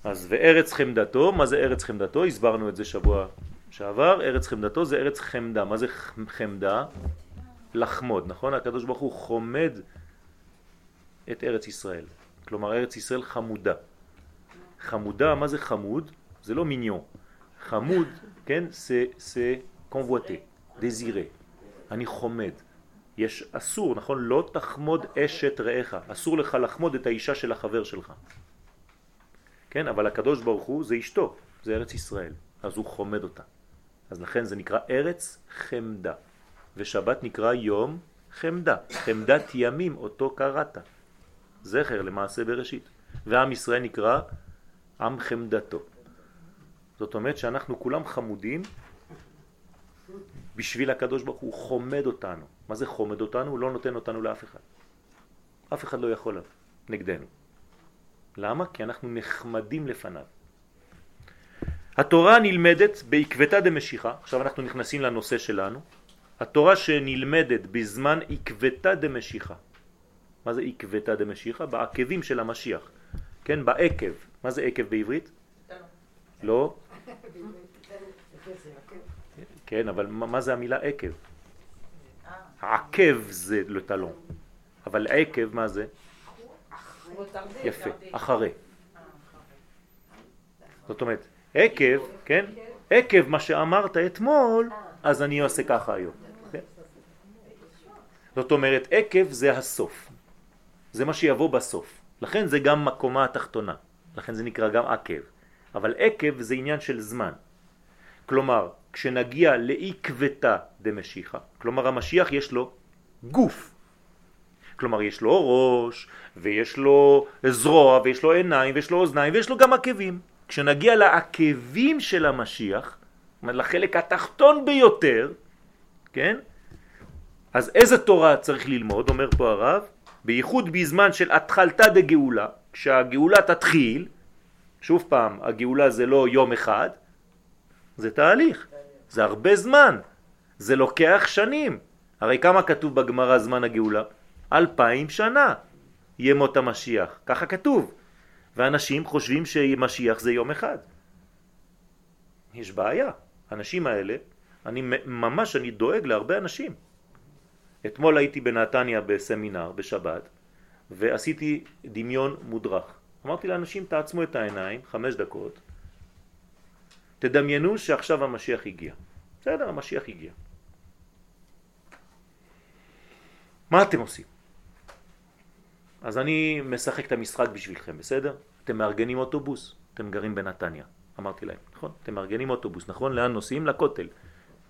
אז וארץ חמדתו, מה זה ארץ חמדתו? הסברנו את זה שבוע שעבר, ארץ חמדתו זה ארץ חמדה. מה זה חמדה? לחמוד, נכון? הקדוש ברוך הוא חומד את ארץ ישראל. כלומר, ארץ ישראל חמודה. חמודה, מה זה חמוד? זה לא מיניון. חמוד, כן? זה קונבואטה, דזירה. אני חומד. יש אסור, נכון? לא תחמוד אשת רעך. אסור לך לחמוד את האישה של החבר שלך. כן? אבל הקדוש ברוך הוא זה אשתו, זה ארץ ישראל. אז הוא חומד אותה. אז לכן זה נקרא ארץ חמדה. ושבת נקרא יום חמדה. חמדת ימים אותו קראת. זכר למעשה בראשית. ועם ישראל נקרא עם חמדתו. זאת אומרת שאנחנו כולם חמודים בשביל הקדוש ברוך הוא חומד אותנו. מה זה חומד אותנו? הוא לא נותן אותנו לאף אחד. אף אחד לא יכול נגדנו. למה? כי אנחנו נחמדים לפניו. התורה נלמדת בעקבתא דמשיחה, עכשיו אנחנו נכנסים לנושא שלנו, התורה שנלמדת בזמן עקבתא דמשיחה. מה זה עקבתא דמשיחה? בעקבים של המשיח, כן, בעקב. מה זה עקב בעברית? לא. כן, אבל מה זה המילה עקב? עקב זה לטלון, אבל עקב מה זה? יפה, אחרי. זאת אומרת, עקב, כן? עקב מה שאמרת אתמול, אז אני עושה ככה היום. כן? זאת אומרת, עקב זה הסוף. זה מה שיבוא בסוף. לכן זה גם מקומה התחתונה. לכן זה נקרא גם עקב. אבל עקב זה עניין של זמן. כלומר, כשנגיע לעקבתא דמשיחא, כלומר המשיח יש לו גוף. כלומר יש לו ראש, ויש לו זרוע, ויש לו עיניים, ויש לו אוזניים, ויש לו גם עקבים. כשנגיע לעקבים של המשיח, לחלק התחתון ביותר, כן? אז איזה תורה צריך ללמוד, אומר פה הרב? בייחוד בזמן של התחלתא דגאולה, כשהגאולה תתחיל, שוב פעם, הגאולה זה לא יום אחד, זה תהליך, זה הרבה זמן, זה לוקח שנים. הרי כמה כתוב בגמרא זמן הגאולה? אלפיים שנה ימות המשיח, ככה כתוב. ואנשים חושבים שמשיח זה יום אחד. יש בעיה. האנשים האלה, אני ממש, אני דואג להרבה אנשים. אתמול הייתי בנתניה בסמינר בשבת ועשיתי דמיון מודרך. אמרתי לאנשים תעצמו את העיניים, חמש דקות, תדמיינו שעכשיו המשיח הגיע. בסדר, המשיח הגיע. מה אתם עושים? אז אני משחק את המשחק בשבילכם, בסדר? אתם מארגנים אוטובוס, אתם גרים בנתניה, אמרתי להם, נכון? אתם מארגנים אוטובוס, נכון? לאן נוסעים? לכותל.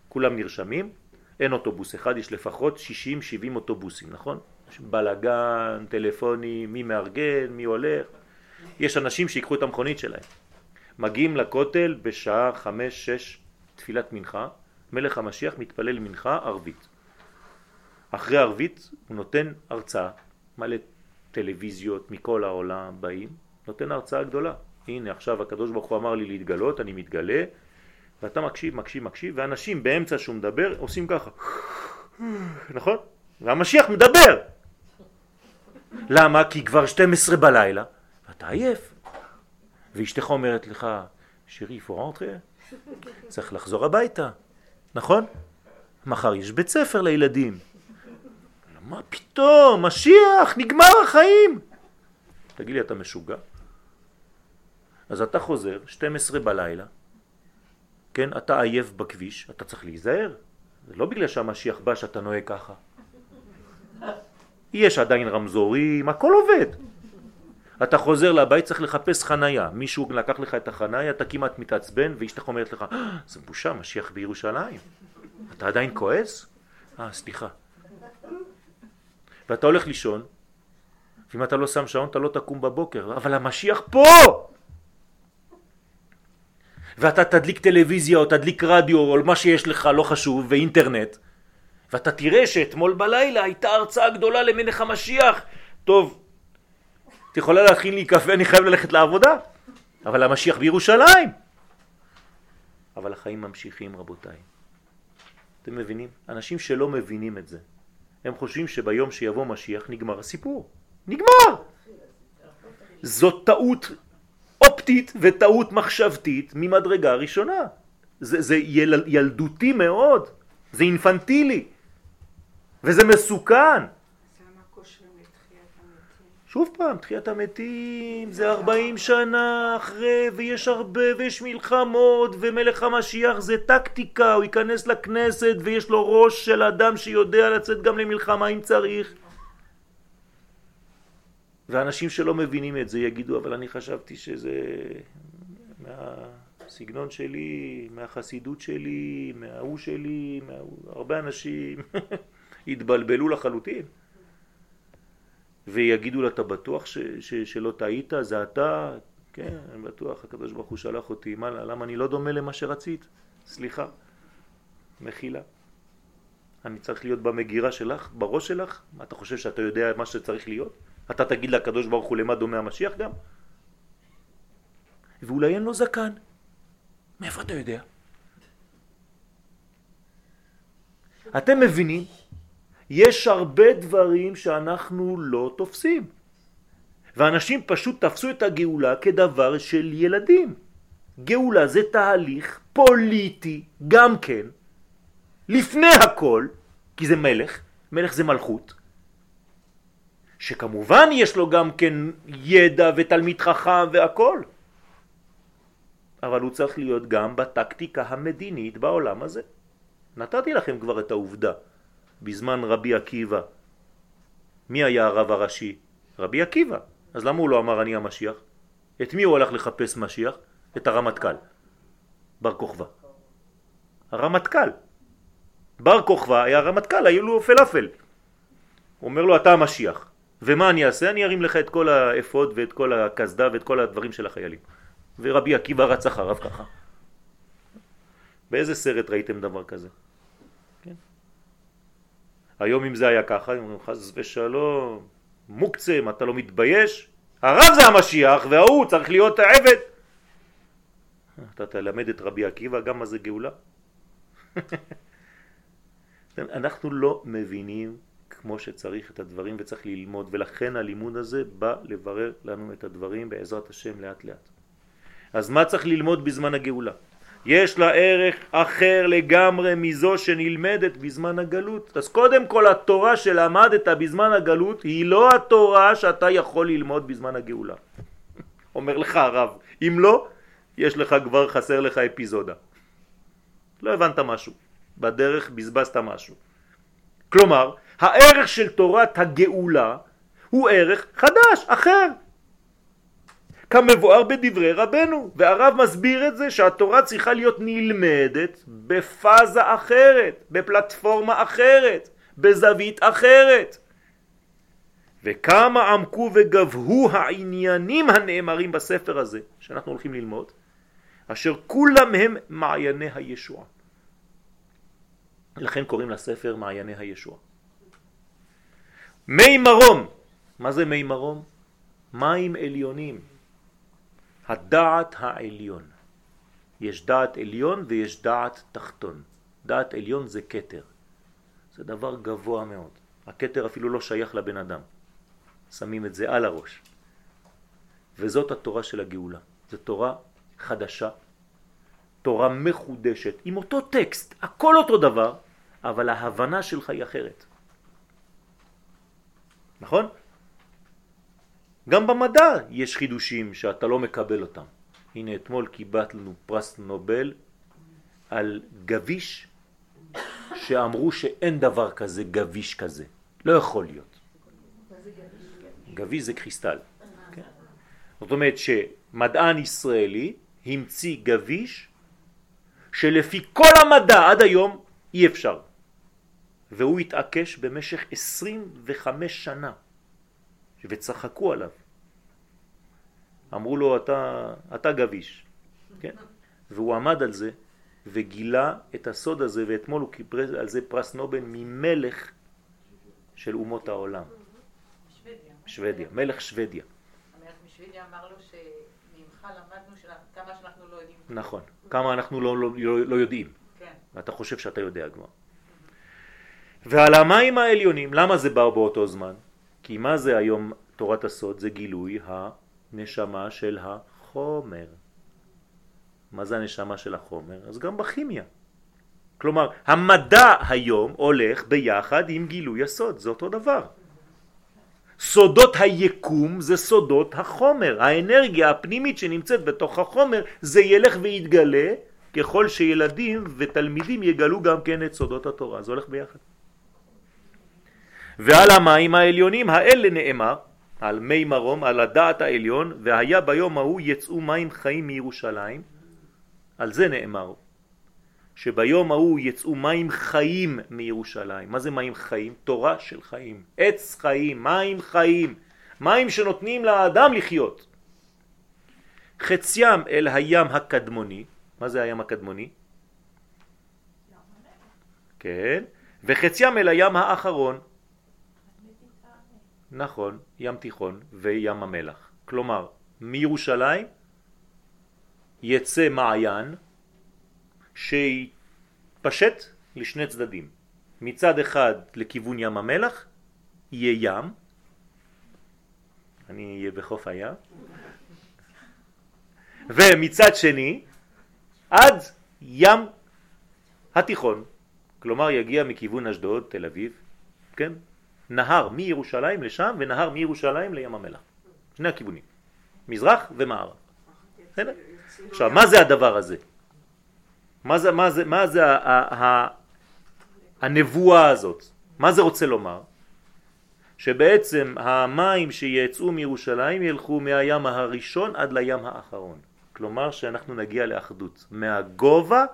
כולם נרשמים, אין אוטובוס אחד, יש לפחות 60-70 אוטובוסים, נכון? יש בלגן, טלפונים, מי מארגן, מי הולך. יש אנשים שיקחו את המכונית שלהם. מגיעים לכותל בשעה 5-6 תפילת מנחה, מלך המשיח מתפלל מנחה ערבית. אחרי ערבית הוא נותן הרצאה, מלא טלוויזיות מכל העולם באים, נותן הרצאה גדולה. הנה עכשיו הקדוש ברוך הוא אמר לי להתגלות, אני מתגלה, ואתה מקשיב, מקשיב, מקשיב, ואנשים באמצע שהוא מדבר עושים ככה. נכון? והמשיח מדבר. למה? כי כבר 12 בלילה, ואתה עייף. ואשתך אומרת לך, שירי, פורנטרה, צריך לחזור הביתה, נכון? מחר יש בית ספר לילדים. מה פתאום, משיח, נגמר החיים. תגיד לי, אתה משוגע? אז אתה חוזר, 12 בלילה, כן, אתה עייף בכביש, אתה צריך להיזהר. זה לא בגלל שהמשיח בא שאתה נוהג ככה. יש עדיין רמזורים, הכל עובד. אתה חוזר לבית, צריך לחפש חנייה. מישהו לקח לך את החנייה, אתה כמעט מתעצבן, ואשתך אומרת לך, אה, זה בושה, משיח בירושלים. אתה עדיין כועס? אה, סליחה. ואתה הולך לישון, ואם אתה לא שם שעון אתה לא תקום בבוקר, אבל המשיח פה! ואתה תדליק טלוויזיה או תדליק רדיו או מה שיש לך, לא חשוב, ואינטרנט, ואתה תראה שאתמול בלילה הייתה הרצאה גדולה למלך המשיח. טוב, את יכולה להכין לי קפה, אני חייב ללכת לעבודה. אבל המשיח בירושלים. אבל החיים ממשיכים רבותיי. אתם מבינים? אנשים שלא מבינים את זה, הם חושבים שביום שיבוא משיח נגמר הסיפור. נגמר! זאת טעות אופטית וטעות מחשבתית ממדרגה ראשונה. זה, זה יל, ילדותי מאוד, זה אינפנטילי, וזה מסוכן. שוב פעם, תחיית המתים זה 40 שנה אחרי ויש הרבה ויש מלחמות ומלך המשיח זה טקטיקה, הוא ייכנס לכנסת ויש לו ראש של אדם שיודע לצאת גם למלחמה אם צריך ואנשים שלא מבינים את זה יגידו אבל אני חשבתי שזה מהסגנון שלי, מהחסידות שלי, מההוא שלי, מההוא... הרבה אנשים התבלבלו לחלוטין ויגידו לה, אתה בטוח ש, ש, שלא טעית? זה אתה? כן, אני בטוח, הקדוש ברוך הוא שלח אותי, מה, למה אני לא דומה למה שרצית? סליחה, מחילה. אני צריך להיות במגירה שלך, בראש שלך? מה, אתה חושב שאתה יודע מה שצריך להיות? אתה תגיד לקדוש ברוך הוא למה דומה המשיח גם? ואולי אין לו זקן. מאיפה אתה יודע? אתם מבינים יש הרבה דברים שאנחנו לא תופסים. ואנשים פשוט תפסו את הגאולה כדבר של ילדים. גאולה זה תהליך פוליטי גם כן, לפני הכל, כי זה מלך, מלך זה מלכות, שכמובן יש לו גם כן ידע ותלמיד חכם והכל, אבל הוא צריך להיות גם בטקטיקה המדינית בעולם הזה. נתתי לכם כבר את העובדה בזמן רבי עקיבא. מי היה הרב הראשי? רבי עקיבא. אז למה הוא לא אמר אני המשיח? את מי הוא הלך לחפש משיח? את הרמטכ"ל, בר כוכבא. הרמטכ"ל. בר כוכבא היה רמטכ"ל, היו לו פלאפל. הוא אומר לו אתה המשיח. ומה אני אעשה? אני ארים לך את כל האפוד ואת כל הכסדה ואת כל הדברים של החיילים. ורבי עקיבא רץ אחריו ככה. באיזה סרט ראיתם דבר כזה? היום אם זה היה ככה, הם אומרים חס ושלום, מוקצם, אתה לא מתבייש? הרב זה המשיח וההוא צריך להיות העבד. אתה תלמד את רבי עקיבא גם מה זה גאולה? אנחנו לא מבינים כמו שצריך את הדברים וצריך ללמוד ולכן הלימוד הזה בא לברר לנו את הדברים בעזרת השם לאט לאט. אז מה צריך ללמוד בזמן הגאולה? יש לה ערך אחר לגמרי מזו שנלמדת בזמן הגלות. אז קודם כל התורה שלמדת בזמן הגלות היא לא התורה שאתה יכול ללמוד בזמן הגאולה. אומר לך הרב, אם לא, יש לך כבר חסר לך אפיזודה. לא הבנת משהו, בדרך בזבזת משהו. כלומר, הערך של תורת הגאולה הוא ערך חדש, אחר. כמבואר בדברי רבנו, והרב מסביר את זה שהתורה צריכה להיות נלמדת בפאזה אחרת, בפלטפורמה אחרת, בזווית אחרת. וכמה עמקו וגבהו העניינים הנאמרים בספר הזה, שאנחנו הולכים ללמוד, אשר כולם הם מעייני הישוע. לכן קוראים לספר מעייני הישוע. מי מרום, מה זה מי מרום? מים עליונים. הדעת העליון. יש דעת עליון ויש דעת תחתון. דעת עליון זה קטר. זה דבר גבוה מאוד. הקטר אפילו לא שייך לבן אדם. שמים את זה על הראש. וזאת התורה של הגאולה. זו תורה חדשה, תורה מחודשת, עם אותו טקסט, הכל אותו דבר, אבל ההבנה שלך היא אחרת. נכון? גם במדע יש חידושים שאתה לא מקבל אותם. הנה אתמול קיבלנו פרס נובל על גביש שאמרו שאין דבר כזה גביש כזה. לא יכול להיות. גביש זה קריסטל. כן? זאת אומרת שמדען ישראלי המציא גביש שלפי כל המדע עד היום אי אפשר. והוא התעקש במשך 25 שנה וצחקו עליו. אמרו לו, אתה, אתה גביש, כן? והוא עמד על זה וגילה את הסוד הזה, ואתמול הוא קיבל על זה פרס נובל ממלך של אומות העולם. שוודיה. שוודיה, מלך שוודיה. שביני אמר לו שממך למדנו כמה שאנחנו לא יודעים. נכון. כמה אנחנו לא, לא, לא, לא יודעים. כן. ואתה חושב שאתה יודע כבר. ועל המים העליונים, למה זה בא באותו זמן? כי מה זה היום תורת הסוד? זה גילוי הנשמה של החומר. מה זה הנשמה של החומר? אז גם בכימיה. כלומר, המדע היום הולך ביחד עם גילוי הסוד, זה אותו דבר. סודות היקום זה סודות החומר, האנרגיה הפנימית שנמצאת בתוך החומר, זה ילך ויתגלה ככל שילדים ותלמידים יגלו גם כן את סודות התורה, זה הולך ביחד. ועל המים העליונים האלה נאמר, על מי מרום, על הדעת העליון, והיה ביום ההוא יצאו מים חיים מירושלים, על זה נאמר, שביום ההוא יצאו מים חיים מירושלים. מה זה מים חיים? תורה של חיים, עץ חיים, מים חיים, מים שנותנים לאדם לחיות. חציים אל הים הקדמוני, מה זה הים הקדמוני? כן, וחציים אל הים האחרון, נכון, ים תיכון וים המלח. כלומר, מירושלים יצא מעיין שיפשט לשני צדדים. מצד אחד לכיוון ים המלח יהיה ים, אני אהיה בחוף הים, ומצד שני עד ים התיכון, כלומר יגיע מכיוון אשדוד, תל אביב, כן? נהר מירושלים לשם ונהר מירושלים לים המלח. שני הכיוונים, מזרח ומערב. בסדר? עכשיו, מה זה הדבר הזה? מה זה, מה זה, מה זה ה, ה, ה, הנבואה הזאת? מה זה רוצה לומר? שבעצם המים שיצאו מירושלים ילכו מהים הראשון עד לים האחרון. כלומר שאנחנו נגיע לאחדות, מהגובה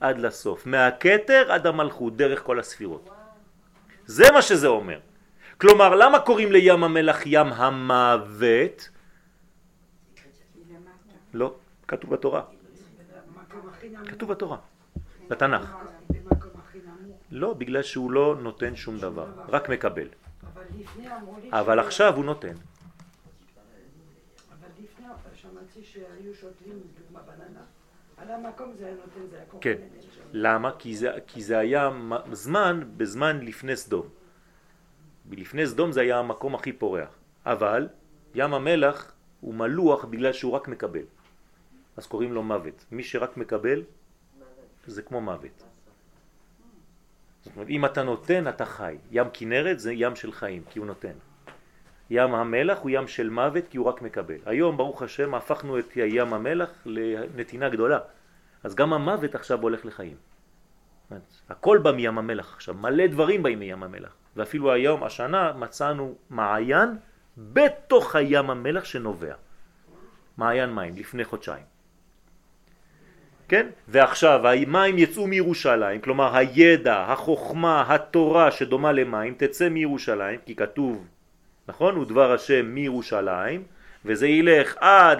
עד לסוף, מהכתר עד המלכות, דרך כל הספירות. זה מה שזה אומר. כלומר, למה קוראים לים המלח ים המוות? לא, כתוב בתורה. כתוב בתורה, בתנ"ך. לא, בגלל שהוא לא נותן שום דבר, רק מקבל. אבל עכשיו הוא נותן. כן. למה? כי זה, היה זמן בזמן לפני סדום. לפני סדום זה היה המקום הכי פורח. אבל ים המלח הוא מלוח בגלל שהוא רק מקבל. אז קוראים לו מוות. מי שרק מקבל זה כמו מוות. זאת אומרת, אם אתה נותן אתה חי. ים כנרת זה ים של חיים כי הוא נותן. ים המלח הוא ים של מוות כי הוא רק מקבל. היום ברוך השם הפכנו את ים המלח לנתינה גדולה. אז גם המוות עכשיו הולך לחיים. הכל בא מים המלח עכשיו, מלא דברים באים מים המלח. ואפילו היום, השנה, מצאנו מעיין בתוך הים המלח שנובע. מעיין מים, לפני חודשיים. כן? ועכשיו המים יצאו מירושלים, כלומר הידע, החוכמה, התורה שדומה למים תצא מירושלים, כי כתוב, נכון? הוא דבר השם מירושלים, וזה ילך עד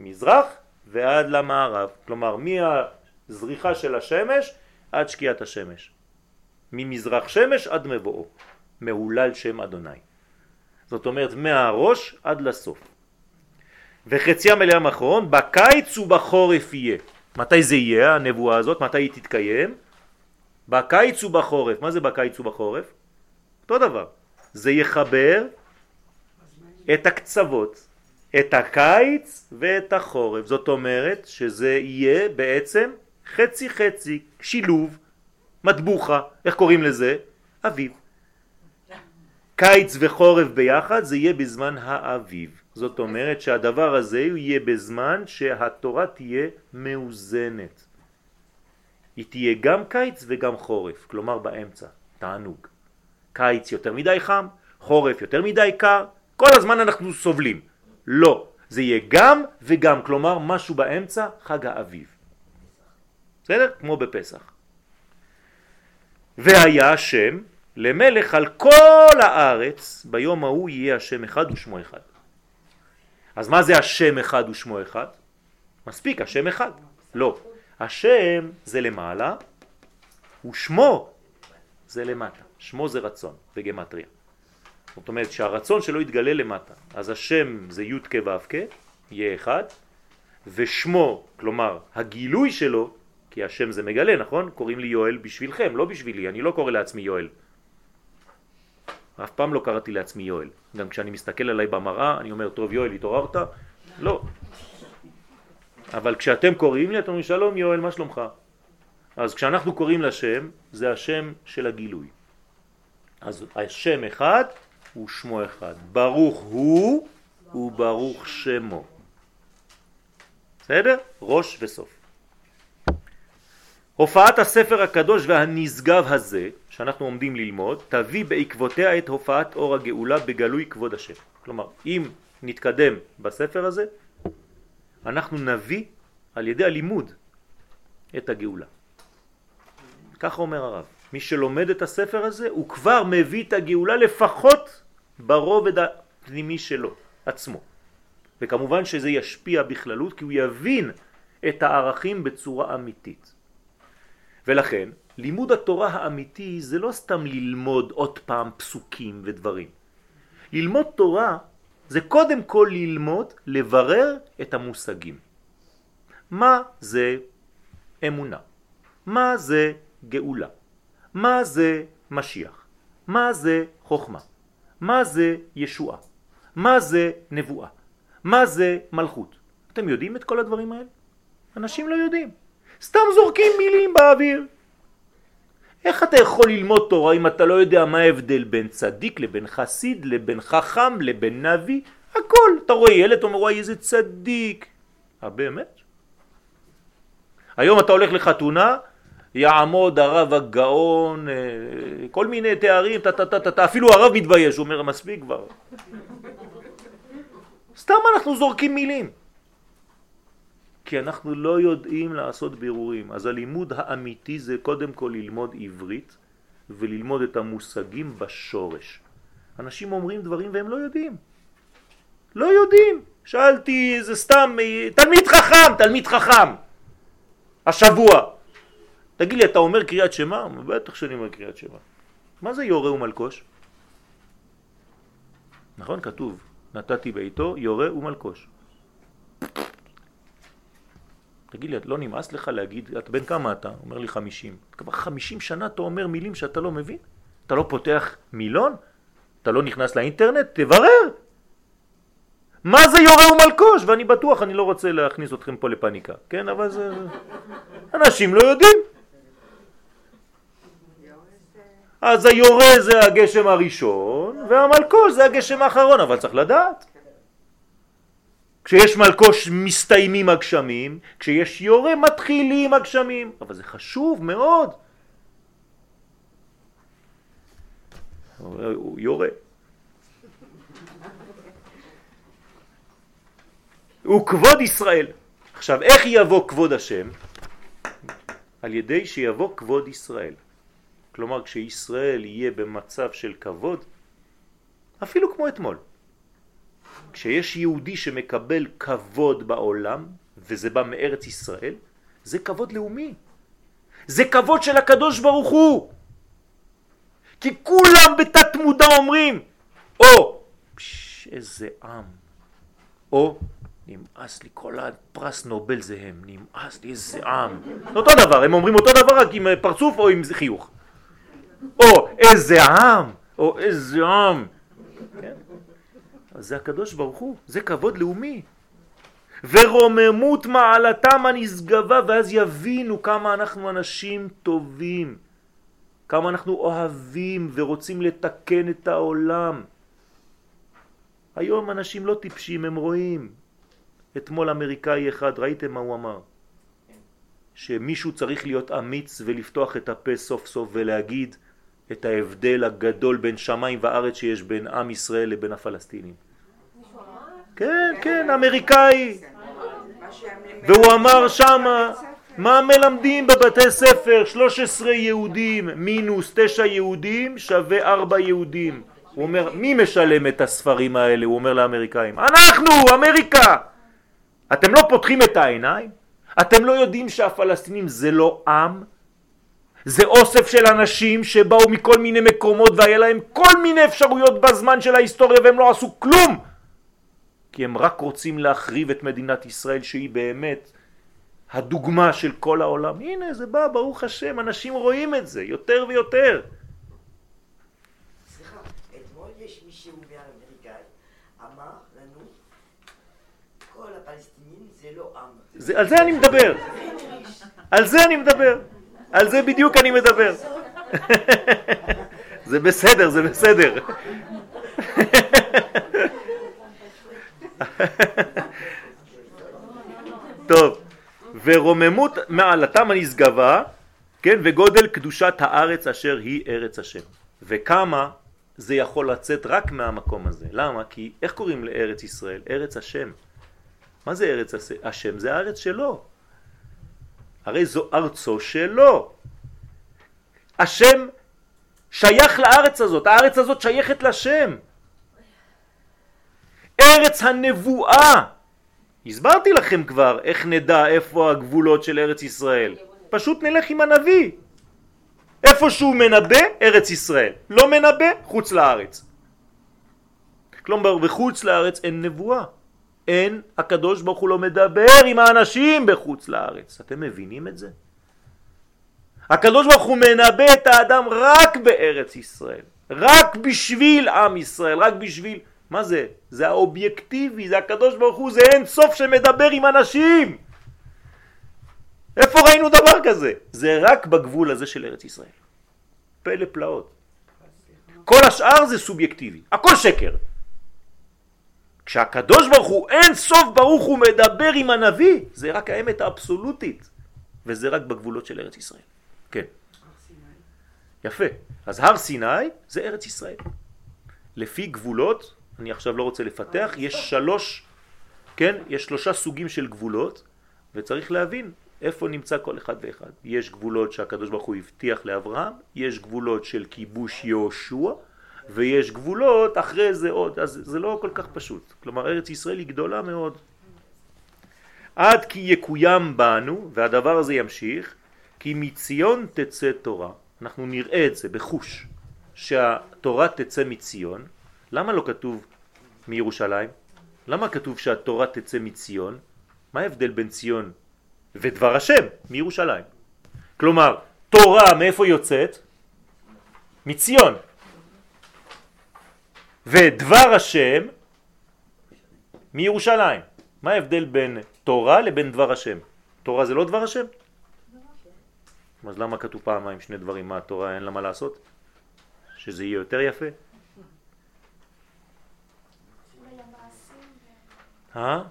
למזרח ועד למערב, כלומר מהזריחה של השמש עד שקיעת השמש. ממזרח שמש עד מבואו, מהולל שם אדוני. זאת אומרת מהראש עד לסוף. וחציה מלאה האחרון, בקיץ ובחורף יהיה. מתי זה יהיה, הנבואה הזאת? מתי היא תתקיים? בקיץ ובחורף. מה זה בקיץ ובחורף? אותו דבר. זה יחבר את הקצוות, את הקיץ ואת החורף. זאת אומרת שזה יהיה בעצם חצי חצי, שילוב, מטבוחה, איך קוראים לזה? אביב. קיץ וחורף ביחד זה יהיה בזמן האביב. זאת אומרת שהדבר הזה יהיה בזמן שהתורה תהיה מאוזנת. היא תהיה גם קיץ וגם חורף, כלומר באמצע, תענוג. קיץ יותר מדי חם, חורף יותר מדי קר, כל הזמן אנחנו סובלים. לא, זה יהיה גם וגם, כלומר משהו באמצע, חג האביב. בסדר? כמו בפסח. והיה השם למלך על כל הארץ, ביום ההוא יהיה השם אחד ושמו אחד. אז מה זה השם אחד ושמו אחד? מספיק, השם אחד. לא. השם זה למעלה, ושמו זה למטה. שמו זה רצון בגמטריה. זאת אומרת שהרצון שלו יתגלה למטה. אז השם זה י' כ' ו' כ', יהיה אחד, ושמו, כלומר הגילוי שלו, כי השם זה מגלה, נכון? קוראים לי יואל בשבילכם, לא בשבילי, אני לא קורא לעצמי יואל. אף פעם לא קראתי לעצמי יואל. גם כשאני מסתכל עליי במראה, אני אומר, טוב יואל, התעוררת? לא. אבל כשאתם קוראים לי, אתם אומרים, שלום יואל, מה שלומך? אז כשאנחנו קוראים לשם, זה השם של הגילוי. אז השם אחד הוא שמו אחד. ברוך הוא וברוך שמו. בסדר? ראש וסוף. הופעת הספר הקדוש והנשגב הזה, שאנחנו עומדים ללמוד, תביא בעקבותיה את הופעת אור הגאולה בגלוי כבוד השם. כלומר, אם נתקדם בספר הזה, אנחנו נביא על ידי הלימוד את הגאולה. ככה אומר הרב. מי שלומד את הספר הזה, הוא כבר מביא את הגאולה לפחות ברובד הפנימי שלו, עצמו. וכמובן שזה ישפיע בכללות, כי הוא יבין את הערכים בצורה אמיתית. ולכן, לימוד התורה האמיתי זה לא סתם ללמוד עוד פעם פסוקים ודברים. ללמוד תורה זה קודם כל ללמוד, לברר את המושגים. מה זה אמונה? מה זה גאולה? מה זה משיח? מה זה חוכמה? מה זה ישועה? מה זה נבואה? מה זה מלכות? אתם יודעים את כל הדברים האלה? אנשים לא יודעים. סתם זורקים מילים באוויר. איך אתה יכול ללמוד תורה אם אתה לא יודע מה ההבדל בין צדיק לבין חסיד, לבין חכם, לבין נביא? הכל. אתה רואה ילד, אתה אומר, וואי, איזה צדיק. אה, באמת? היום אתה הולך לחתונה, יעמוד הרב הגאון, אה, כל מיני תארים, תה, תה, תה, תה, אפילו הרב מתבייש, הוא אומר, מספיק כבר. סתם אנחנו זורקים מילים. כי אנחנו לא יודעים לעשות בירורים. אז הלימוד האמיתי זה קודם כל ללמוד עברית וללמוד את המושגים בשורש. אנשים אומרים דברים והם לא יודעים. לא יודעים. שאלתי, זה סתם, תלמיד חכם, תלמיד חכם. השבוע. תגיד לי, אתה אומר קריאת שמה? בטח שאני אומר קריאת שמה. מה זה יורה ומלקוש? נכון, כתוב, נתתי ביתו יורה ומלקוש. תגיד לי, את לא נמאס לך להגיד, את בן כמה אתה? אומר לי חמישים. כבר חמישים שנה אתה אומר מילים שאתה לא מבין? אתה לא פותח מילון? אתה לא נכנס לאינטרנט? תברר! מה זה יורה ומלקוש? ואני בטוח, אני לא רוצה להכניס אתכם פה לפניקה, כן? אבל זה... אנשים לא יודעים. אז היורה זה הגשם הראשון, והמלקוש זה הגשם האחרון, אבל צריך לדעת. כשיש מלקוש מסתיימים הגשמים, כשיש יורה מתחילים הגשמים, אבל זה חשוב מאוד. הוא יורה. הוא כבוד ישראל. עכשיו, איך יבוא כבוד השם? על ידי שיבוא כבוד ישראל. כלומר, כשישראל יהיה במצב של כבוד, אפילו כמו אתמול. כשיש יהודי שמקבל כבוד בעולם, וזה בא מארץ ישראל, זה כבוד לאומי. זה כבוד של הקדוש ברוך הוא. כי כולם בתת מודע אומרים, או, פש, איזה עם, או, נמאס לי, כל הפרס נובל זה הם, נמאס לי, איזה עם. אותו דבר, הם אומרים אותו דבר רק עם פרצוף או עם חיוך. או איזה עם, או איזה עם. כן? זה הקדוש ברוך הוא, זה כבוד לאומי. ורוממות מעלתם הנשגבה, ואז יבינו כמה אנחנו אנשים טובים, כמה אנחנו אוהבים ורוצים לתקן את העולם. היום אנשים לא טיפשים, הם רואים. אתמול אמריקאי אחד, ראיתם מה הוא אמר? שמישהו צריך להיות אמיץ ולפתוח את הפה סוף סוף ולהגיד את ההבדל הגדול בין שמיים וארץ שיש בין עם ישראל לבין הפלסטינים. כן, כן, אמריקאי. והוא אמר שמה, מה מלמדים בבתי ספר? 13 יהודים מינוס 9 יהודים שווה 4 יהודים. הוא אומר, מי משלם את הספרים האלה? הוא אומר לאמריקאים. אנחנו, אמריקה! אתם לא פותחים את העיניים? אתם לא יודעים שהפלסטינים זה לא עם? זה אוסף של אנשים שבאו מכל מיני מקומות והיה להם כל מיני אפשרויות בזמן של ההיסטוריה והם לא עשו כלום כי הם רק רוצים להחריב את מדינת ישראל שהיא באמת הדוגמה של כל העולם. הנה זה בא, ברוך השם, אנשים רואים את זה יותר ויותר. סליחה, אתמול יש מישהו מהאמריקאי אמר לנו כל הפלסטינים זה לא עם. זה, על זה אני מדבר. על זה אני מדבר. על זה בדיוק אני מדבר. זה בסדר, זה בסדר. טוב, ורוממות מעלתם הנשגבה, כן, וגודל קדושת הארץ אשר היא ארץ השם. וכמה זה יכול לצאת רק מהמקום הזה. למה? כי איך קוראים לארץ ישראל? ארץ השם. מה זה ארץ השם? זה הארץ שלו. הרי זו ארצו שלו. השם שייך לארץ הזאת, הארץ הזאת שייכת לשם. ארץ הנבואה. הסברתי לכם כבר איך נדע איפה הגבולות של ארץ ישראל. פשוט נלך עם הנביא. איפה שהוא מנבא, ארץ ישראל. לא מנבא, חוץ לארץ. כלומר, בחוץ לארץ אין נבואה. אין, הקדוש ברוך הוא לא מדבר עם האנשים בחוץ לארץ. אתם מבינים את זה? הקדוש ברוך הוא מנבא את האדם רק בארץ ישראל. רק בשביל עם ישראל, רק בשביל... מה זה? זה האובייקטיבי, זה הקדוש ברוך הוא, זה אין סוף שמדבר עם אנשים. איפה ראינו דבר כזה? זה רק בגבול הזה של ארץ ישראל. פלא פלאות. כל השאר זה סובייקטיבי, הכל שקר. כשהקדוש ברוך הוא אין סוף ברוך הוא מדבר עם הנביא, זה רק האמת האבסולוטית, וזה רק בגבולות של ארץ ישראל. כן. יפה. אז הר סיני זה ארץ ישראל. לפי גבולות, אני עכשיו לא רוצה לפתח, יש שלוש, כן, יש שלושה סוגים של גבולות, וצריך להבין איפה נמצא כל אחד ואחד. יש גבולות שהקדוש ברוך הוא הבטיח לאברהם, יש גבולות של כיבוש יהושע, ויש גבולות אחרי זה עוד, אז זה לא כל כך פשוט. כלומר, ארץ ישראל היא גדולה מאוד. עד כי יקוים בנו, והדבר הזה ימשיך, כי מציון תצא תורה. אנחנו נראה את זה בחוש, שהתורה תצא מציון. למה לא כתוב מירושלים? למה כתוב שהתורה תצא מציון? מה ההבדל בין ציון ודבר השם? מירושלים. כלומר, תורה מאיפה יוצאת? מציון. ודבר השם מירושלים. מה ההבדל בין תורה לבין דבר השם? תורה זה לא דבר השם? אז למה כתוב פעמיים שני דברים? מה התורה אין לה מה לעשות? שזה יהיה יותר יפה? אה?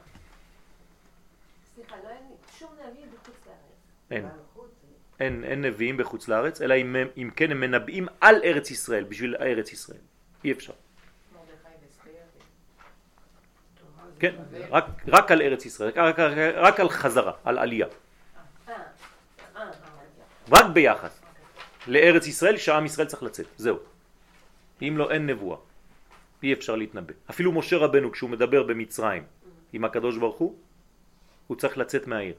סליחה, לא. אין. אין, אין נביאים בחוץ לארץ, אלא אם, אם כן הם מנבאים על ארץ ישראל, בשביל ארץ ישראל. אי אפשר. כן, רק, רק על ארץ ישראל, רק, רק, רק על חזרה, על עלייה. רק ביחס לארץ ישראל שעם ישראל צריך לצאת, זהו. אם לא, אין נבואה. אי אפשר להתנבא. אפילו משה רבנו כשהוא מדבר במצרים עם הקדוש ברוך הוא, הוא צריך לצאת מהעיר.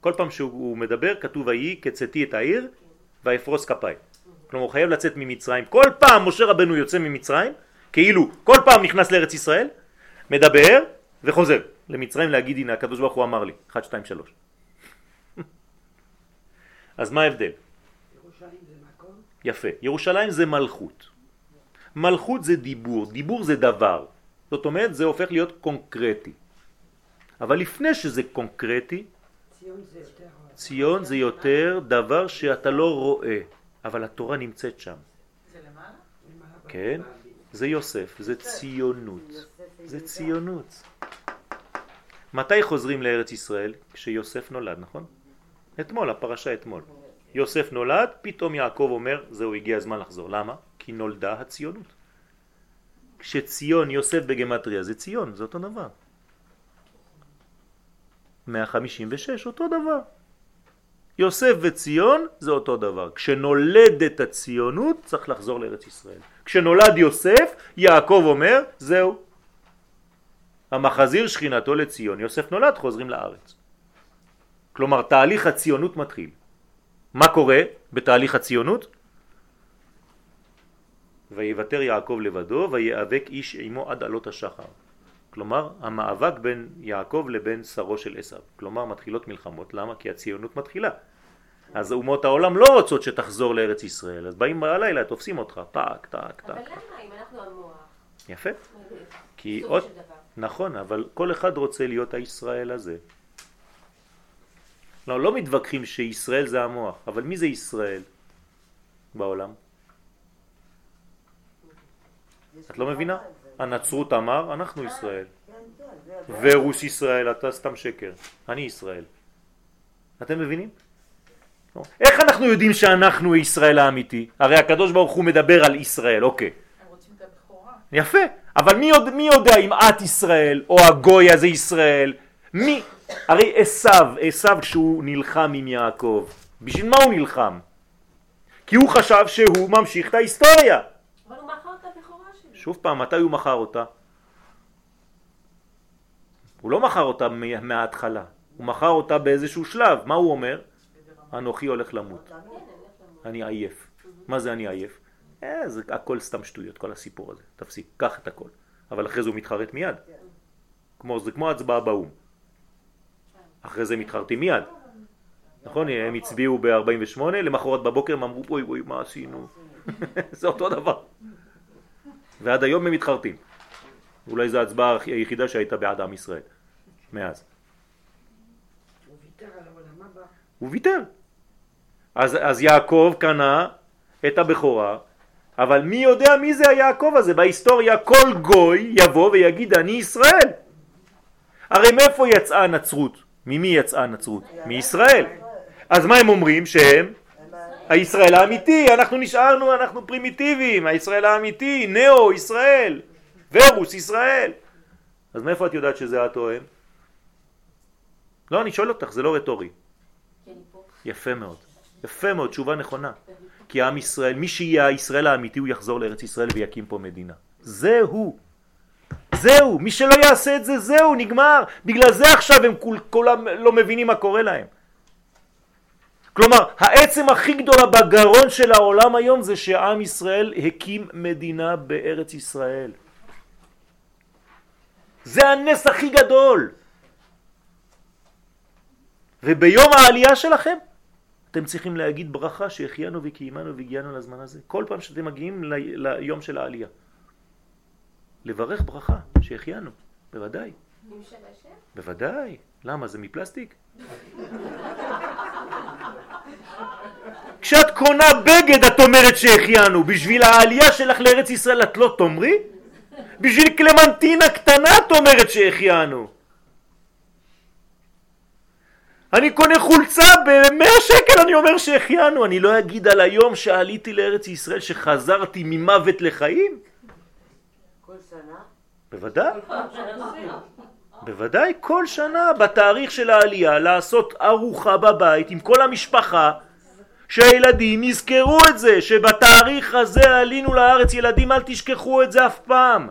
כל פעם שהוא מדבר כתוב ויהי כצאתי את העיר ויפרוס כפיי. כלומר הוא חייב לצאת ממצרים. כל פעם משה רבנו יוצא ממצרים, כאילו כל פעם נכנס לארץ ישראל, מדבר וחוזר למצרים להגיד הנה הקדוש ברוך הוא אמר לי, 1, 2, 3. אז מה ההבדל? ירושלים זה מקום? יפה. ירושלים זה מלכות. מלכות זה דיבור, דיבור זה דבר. זאת אומרת זה הופך להיות קונקרטי. אבל לפני שזה קונקרטי, ציון זה יותר... ציון זה יותר דבר שאתה לא רואה, אבל התורה נמצאת שם. זה למעלה? כן. זה יוסף, זה ציונות. זה ציונות. מתי חוזרים לארץ ישראל? כשיוסף נולד, נכון? אתמול, הפרשה אתמול. יוסף נולד, פתאום יעקב אומר, זהו, הגיע הזמן לחזור. למה? כי נולדה הציונות. כשציון, יוסף בגמטריה, זה ציון, זה אותו דבר. 156, אותו דבר. יוסף וציון זה אותו דבר. כשנולדת הציונות צריך לחזור לארץ ישראל. כשנולד יוסף, יעקב אומר, זהו. המחזיר שכינתו לציון. יוסף נולד, חוזרים לארץ. כלומר, תהליך הציונות מתחיל. מה קורה? בתהליך הציונות? ויוותר יעקב לבדו ויאבק איש עמו עד עלות השחר. כלומר, המאבק בין יעקב לבין שרו של עשיו. כלומר, מתחילות מלחמות. למה? כי הציונות מתחילה. אז אומות העולם לא רוצות שתחזור לארץ ישראל, אז באים בלילה, תופסים אותך, טק, טק, טק. אבל למה אם אנחנו המוח? יפה. כי עוד... נכון, אבל כל אחד רוצה להיות הישראל הזה. לא, לא מתווכחים שישראל זה המוח, אבל מי זה ישראל בעולם? את לא מבינה? הנצרות אמר, אנחנו ישראל. ורוס ישראל, אתה סתם שקר. אני ישראל. אתם מבינים? לא. איך אנחנו יודעים שאנחנו ישראל האמיתי? הרי הקדוש ברוך הוא מדבר על ישראל, אוקיי. הם רוצים את הבכורה. יפה, אבל מי, יודע, מי יודע אם את ישראל או הגוי הזה ישראל? מי? הרי עשיו, עשיו כשהוא נלחם עם יעקב, בשביל מה הוא נלחם? כי הוא חשב שהוא ממשיך את ההיסטוריה. אבל הוא מכר את הבכורה שלו. שוב פעם, מתי הוא מכר אותה? הוא לא מכר אותה מההתחלה, הוא מכר אותה באיזשהו שלב. מה הוא אומר? אנוכי כן, הולך למות. אני עייף. מה זה אני עייף? אה, זה הכל סתם שטויות, כל הסיפור הזה. תפסיק, קח את הכל. אבל אחרי זה הוא מתחרט מיד. כמו, זה כמו הצבעה באו"ם. אחרי זה מתחרטים מיד. נכון? הם הצביעו ב-48, למחרת בבוקר הם אמרו, אוי אוי, מה עשינו? זה אותו דבר. ועד היום הם מתחרטים. אולי זו ההצבעה היחידה שהייתה בעד עם ישראל, מאז. הוא ויתר על העולם הבא. הוא ויתר. אז, אז יעקב קנה את הבכורה, אבל מי יודע מי זה היעקב הזה? בהיסטוריה כל גוי יבוא ויגיד אני ישראל. הרי מאיפה יצאה הנצרות? ממי יצאה הנצרות? מישראל. אז מה הם אומרים? שהם הישראל האמיתי, אנחנו נשארנו, אנחנו פרימיטיביים, הישראל האמיתי, נאו ישראל, ורוס ישראל. אז מאיפה את יודעת שזה את הם? לא, אני שואל אותך, זה לא רטורי. יפה מאוד. יפה מאוד, תשובה נכונה. כי עם ישראל, מי שיהיה הישראל האמיתי, הוא יחזור לארץ ישראל ויקים פה מדינה. זהו. זהו. מי שלא יעשה את זה, זהו, נגמר. בגלל זה עכשיו הם כול, כולם לא מבינים מה קורה להם. כלומר, העצם הכי גדולה בגרון של העולם היום זה שעם ישראל הקים מדינה בארץ ישראל. זה הנס הכי גדול. וביום העלייה שלכם אתם צריכים להגיד ברכה שהחיינו וקיימנו והגיענו לזמן הזה. כל פעם שאתם מגיעים ל- ליום של העלייה. לברך ברכה שהחיינו, בוודאי. בוודאי. למה? זה מפלסטיק? כשאת קונה בגד את אומרת שהחיינו, בשביל העלייה שלך לארץ ישראל את לא תאמרי? בשביל קלמנטינה קטנה את אומרת שהחיינו. אני קונה חולצה ב-100 שקל, אני אומר שהחיינו. אני לא אגיד על היום שעליתי לארץ ישראל, שחזרתי ממוות לחיים? כל שנה? בוודאי. בוודאי, כל שנה בתאריך של העלייה לעשות ארוחה בבית עם כל המשפחה, שהילדים יזכרו את זה, שבתאריך הזה עלינו לארץ, ילדים אל תשכחו את זה אף פעם.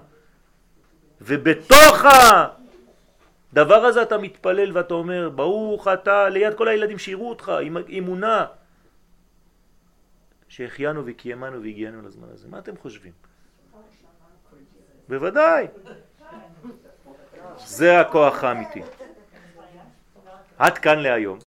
ובתוך הדבר הזה אתה מתפלל ואתה אומר, ברוך אתה, ליד כל הילדים שיראו אותך עם אמונה, שהחיינו וקיימנו והגיענו לזמן הזה. מה אתם חושבים? בוודאי. זה הכוח האמיתי. עד כאן להיום.